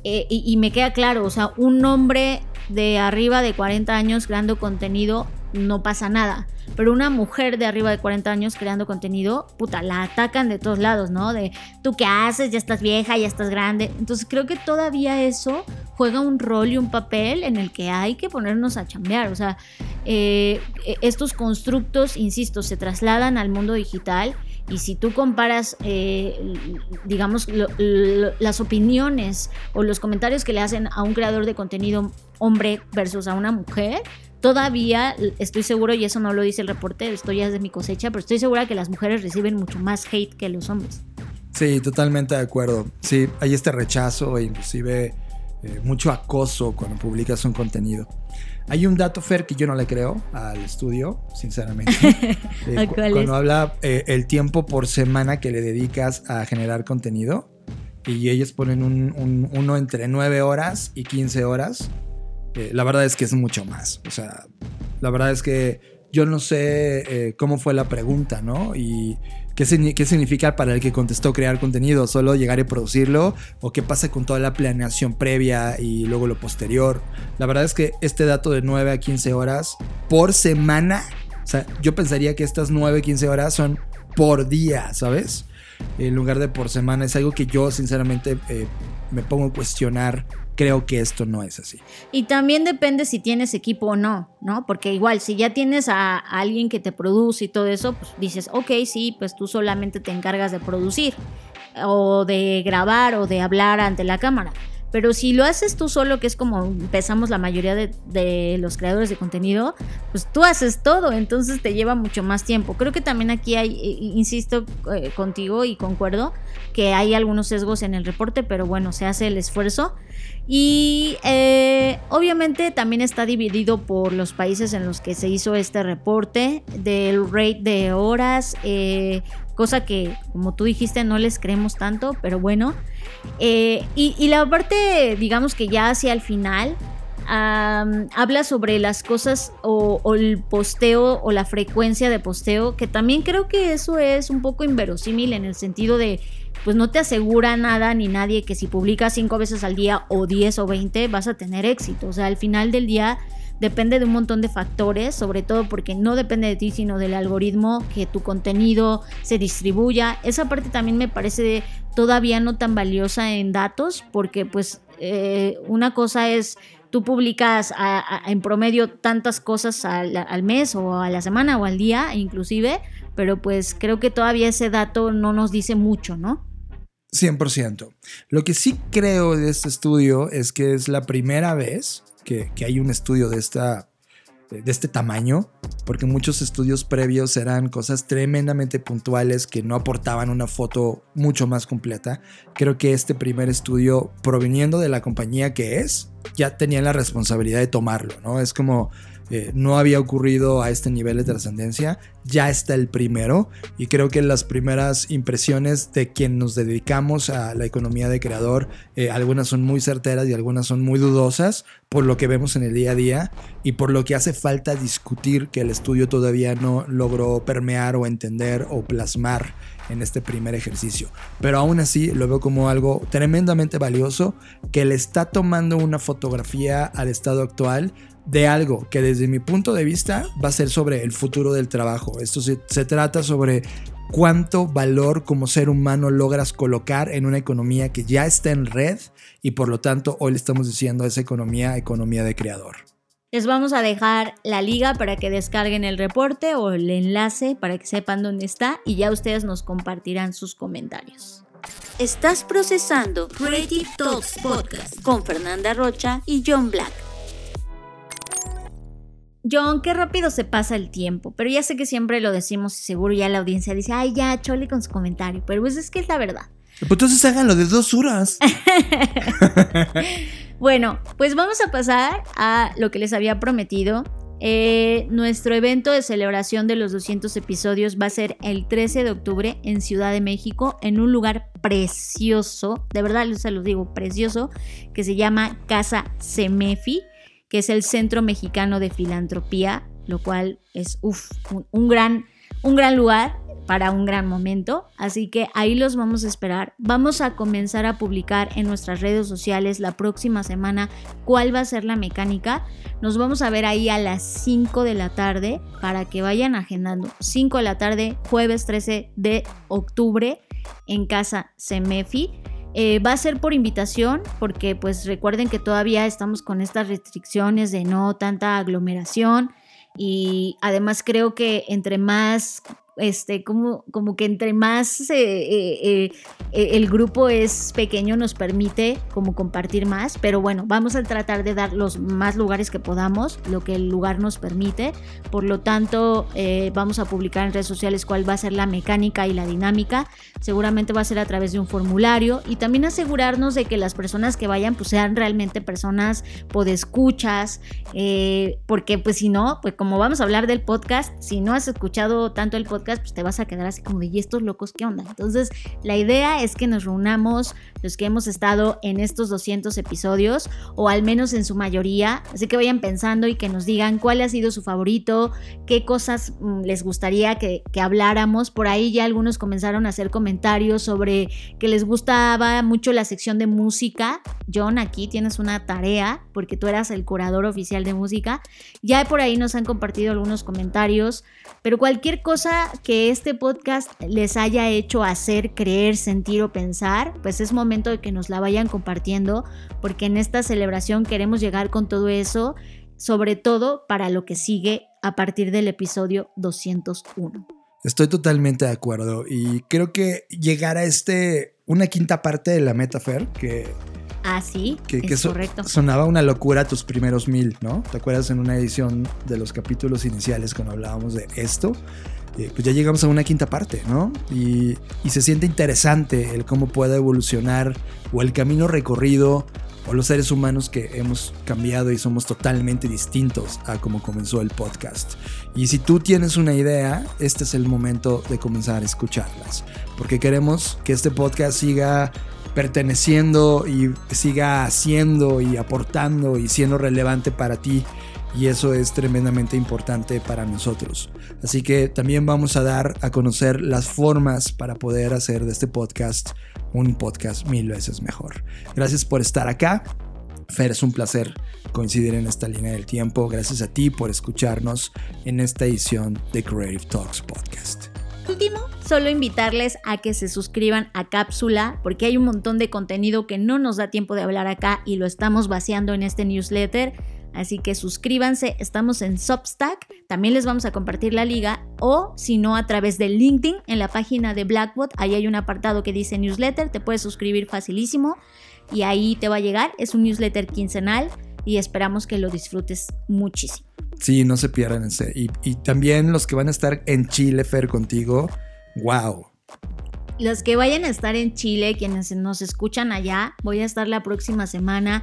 B: eh, y, y, me queda claro, o sea, un hombre de arriba de 40 años creando contenido no pasa nada. Pero una mujer de arriba de 40 años creando contenido, puta, la atacan de todos lados, ¿no? De tú qué haces, ya estás vieja, ya estás grande. Entonces creo que todavía eso juega un rol y un papel en el que hay que ponernos a chambear. O sea, eh, estos constructos, insisto, se trasladan al mundo digital. Y si tú comparas, eh, digamos, las opiniones o los comentarios que le hacen a un creador de contenido hombre versus a una mujer, todavía estoy seguro, y eso no lo dice el reporte, esto ya es de mi cosecha, pero estoy segura que las mujeres reciben mucho más hate que los hombres.
A: Sí, totalmente de acuerdo. Sí, hay este rechazo e inclusive eh, mucho acoso cuando publicas un contenido. Hay un dato, Fer, que yo no le creo al estudio, sinceramente. Eh, cuando habla eh, el tiempo por semana que le dedicas a generar contenido, y ellos ponen un, uno entre 9 horas y 15 horas, la verdad es que es mucho más. O sea, la verdad es que yo no sé eh, cómo fue la pregunta, ¿no? Y qué, significa para el que contestó crear contenido, solo llegar y producirlo, o qué pasa con toda la planeación previa y luego lo posterior. La verdad es que este dato de 9 a 15 horas por semana, o sea, yo pensaría que estas 9 a 15 horas son por día, ¿sabes? En lugar de por semana, es algo que yo sinceramente eh, me pongo a cuestionar creo que esto no es así.
B: Y también depende si tienes equipo o no, ¿no? Porque igual, si ya tienes a, alguien que te produce y todo eso, pues dices, ok, sí, pues tú solamente te encargas de producir o de grabar o de hablar ante la cámara. Pero si lo haces tú solo, que es como empezamos la mayoría de, los creadores de contenido, pues tú haces todo, entonces te lleva mucho más tiempo. Creo que también aquí hay, insisto eh, contigo y concuerdo, que hay algunos sesgos en el reporte, pero bueno, se hace el esfuerzo. Y eh, obviamente también está dividido por los países en los que se hizo este reporte del rate de horas, eh, cosa que como tú dijiste no les creemos tanto, pero bueno. Eh, y, la parte, digamos que ya hacia el final, habla sobre las cosas o, o, el posteo o la frecuencia de posteo, que también creo que eso es un poco inverosímil en el sentido de, pues no te asegura nada ni nadie que si publicas cinco veces al día o 10 o 20 vas a tener éxito. O sea, al final del día depende de un montón de factores, sobre todo porque no depende de ti, sino del algoritmo, que tu contenido se distribuya. Esa parte también me parece todavía no tan valiosa en datos, porque pues eh, una cosa es tú publicas en promedio tantas cosas al, al, mes o a la semana o al día inclusive, pero pues creo que todavía ese dato no nos dice mucho, ¿no?
A: 100%. Lo que sí creo de este estudio es que es la primera vez que, hay un estudio de, esta, de este tamaño, porque muchos estudios previos eran cosas tremendamente puntuales que no aportaban una foto mucho más completa. Creo que este primer estudio, proveniendo de la compañía que es, ya tenía la responsabilidad de tomarlo, ¿no? Es como eh, no había ocurrido a este nivel de trascendencia, ya está el primero y creo que las primeras impresiones de quien nos dedicamos a la economía de creador, eh, algunas son muy certeras y algunas son muy dudosas por lo que vemos en el día a día y por lo que hace falta discutir que el estudio todavía no logró permear o entender o plasmar en este primer ejercicio. Pero aún así lo veo como algo tremendamente valioso que le está tomando una fotografía al estado actual de algo que desde mi punto de vista va a ser sobre el futuro del trabajo. Esto se, trata sobre cuánto valor como ser humano logras colocar en una economía que ya está en red y por lo tanto hoy le estamos diciendo a esa economía economía de creador.
B: Les vamos a dejar la liga para que descarguen el reporte o el enlace para que sepan dónde está y ya ustedes nos compartirán sus comentarios. Estás procesando Creative Talks Podcast con Fernanda Rocha y John Black. John, qué rápido se pasa el tiempo, pero ya sé que siempre lo decimos y seguro ya la audiencia dice, ay, ya, chole con su comentario, pero pues es que es la verdad.
A: Pues entonces háganlo de dos horas.
B: bueno, pues vamos a pasar a lo que les había prometido. Eh, nuestro evento de celebración de los 200 episodios va a ser el 13 de octubre en Ciudad de México, en un lugar precioso, de verdad se los digo, precioso, que se llama Casa Semefi que es el Centro Mexicano de Filantropía, lo cual es un, gran, un gran lugar para un gran momento, así que ahí los vamos a esperar. Vamos a comenzar a publicar en nuestras redes sociales la próxima semana cuál va a ser la mecánica. Nos vamos a ver ahí a las 5 de la tarde para que vayan agendando. 5 de la tarde, jueves 13 de octubre en casa Semefi. Eh, va a ser por invitación, porque pues recuerden que todavía estamos con estas restricciones de no tanta aglomeración y además creo que entre más este, como, como que entre más eh, eh, eh, el grupo es pequeño nos permite como compartir más, pero bueno, vamos a tratar de dar los más lugares que podamos, lo que el lugar nos permite, por lo tanto vamos a publicar en redes sociales cuál va a ser la mecánica y la dinámica, seguramente va a ser a través de un formulario y también asegurarnos de que las personas que vayan pues sean realmente personas podescuchas, porque pues si no, pues como vamos a hablar del podcast, si no has escuchado tanto el podcast, pues te vas a quedar así como de, ¿y estos locos qué onda? Entonces, la idea es que nos reunamos los que hemos estado en estos 200 episodios, o al menos en su mayoría, así que vayan pensando y que nos digan cuál ha sido su favorito, qué cosas mm, les gustaría que, que habláramos. Por ahí ya algunos comenzaron a hacer comentarios sobre que les gustaba mucho la sección de música. John, aquí tienes una tarea, porque tú eras el curador oficial de música. Ya por ahí nos han compartido algunos comentarios, pero cualquier cosa que este podcast les haya hecho hacer, creer, sentir o pensar, pues es momento de que nos la vayan compartiendo, porque en esta celebración queremos llegar con todo eso, sobre todo para lo que sigue a partir del episodio 201.
A: Estoy totalmente de acuerdo y creo que llegar a este, una quinta parte de la Metafer, que
B: Ah, sí, que, es correcto.
A: Sonaba una locura tus primeros mil, ¿no? ¿Te acuerdas en una edición de los capítulos iniciales cuando hablábamos de esto? Eh, pues ya llegamos a una quinta parte, ¿no? Y, se siente interesante el cómo puede evolucionar o el camino recorrido o los seres humanos que hemos cambiado y somos totalmente distintos a cómo comenzó el podcast. Y si tú tienes una idea, este es el momento de comenzar a escucharlas, porque queremos que este podcast siga perteneciendo y siga haciendo y aportando y siendo relevante para ti y eso es tremendamente importante para nosotros. Así que también vamos a dar a conocer las formas para poder hacer de este podcast un podcast mil veces mejor. Gracias por estar acá. Fer, es un placer coincidir en esta línea del tiempo. Gracias a ti por escucharnos en esta edición de Creative Talks Podcast.
B: Último, solo invitarles a que se suscriban a Cápsula porque hay un montón de contenido que no nos da tiempo de hablar acá y lo estamos vaciando en este newsletter. Así que suscríbanse, estamos en Substack, también les vamos a compartir la liga o si no a través de LinkedIn en la página de Blackbot, ahí hay un apartado que dice newsletter, te puedes suscribir facilísimo y ahí te va a llegar, es un newsletter quincenal y esperamos que lo disfrutes muchísimo.
A: Sí, no se pierdan. Y, y también los que van a estar en Chile, Fer, contigo, wow.
B: Los que vayan a estar en Chile, quienes nos escuchan allá, voy a estar la próxima semana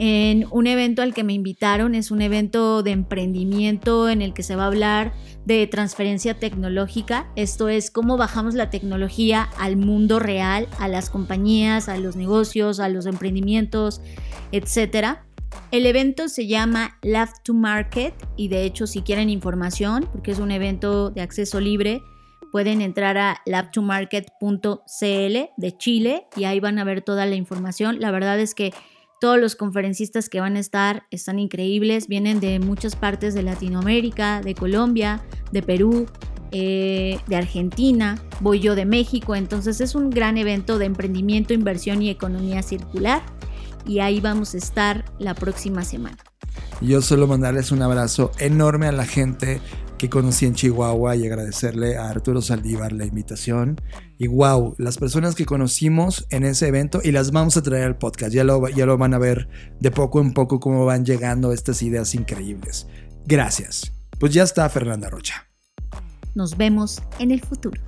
B: en un evento al que me invitaron. Es un evento de emprendimiento en el que se va a hablar de transferencia tecnológica. Esto es cómo bajamos la tecnología al mundo real, a las compañías, a los negocios, a los emprendimientos, etc. El evento se llama Love to Market y de hecho si quieren información, porque es un evento de acceso libre, pueden entrar a labtomarket.cl de Chile y ahí van a ver toda la información. La verdad es que todos los conferencistas que van a estar están increíbles, vienen de muchas partes de Latinoamérica, de Colombia, de Perú, eh, de Argentina, voy yo de México, entonces es un gran evento de emprendimiento, inversión y economía circular y ahí vamos a estar la próxima semana.
A: Yo solo mandarles un abrazo enorme a la gente que conocí en Chihuahua y agradecerle a Arturo Saldívar la invitación. Y wow, las personas que conocimos en ese evento y las vamos a traer al podcast. Ya lo, ya lo van a ver de poco en poco cómo van llegando estas ideas increíbles. Gracias. Pues ya está Fernanda Rocha.
B: Nos vemos en el futuro.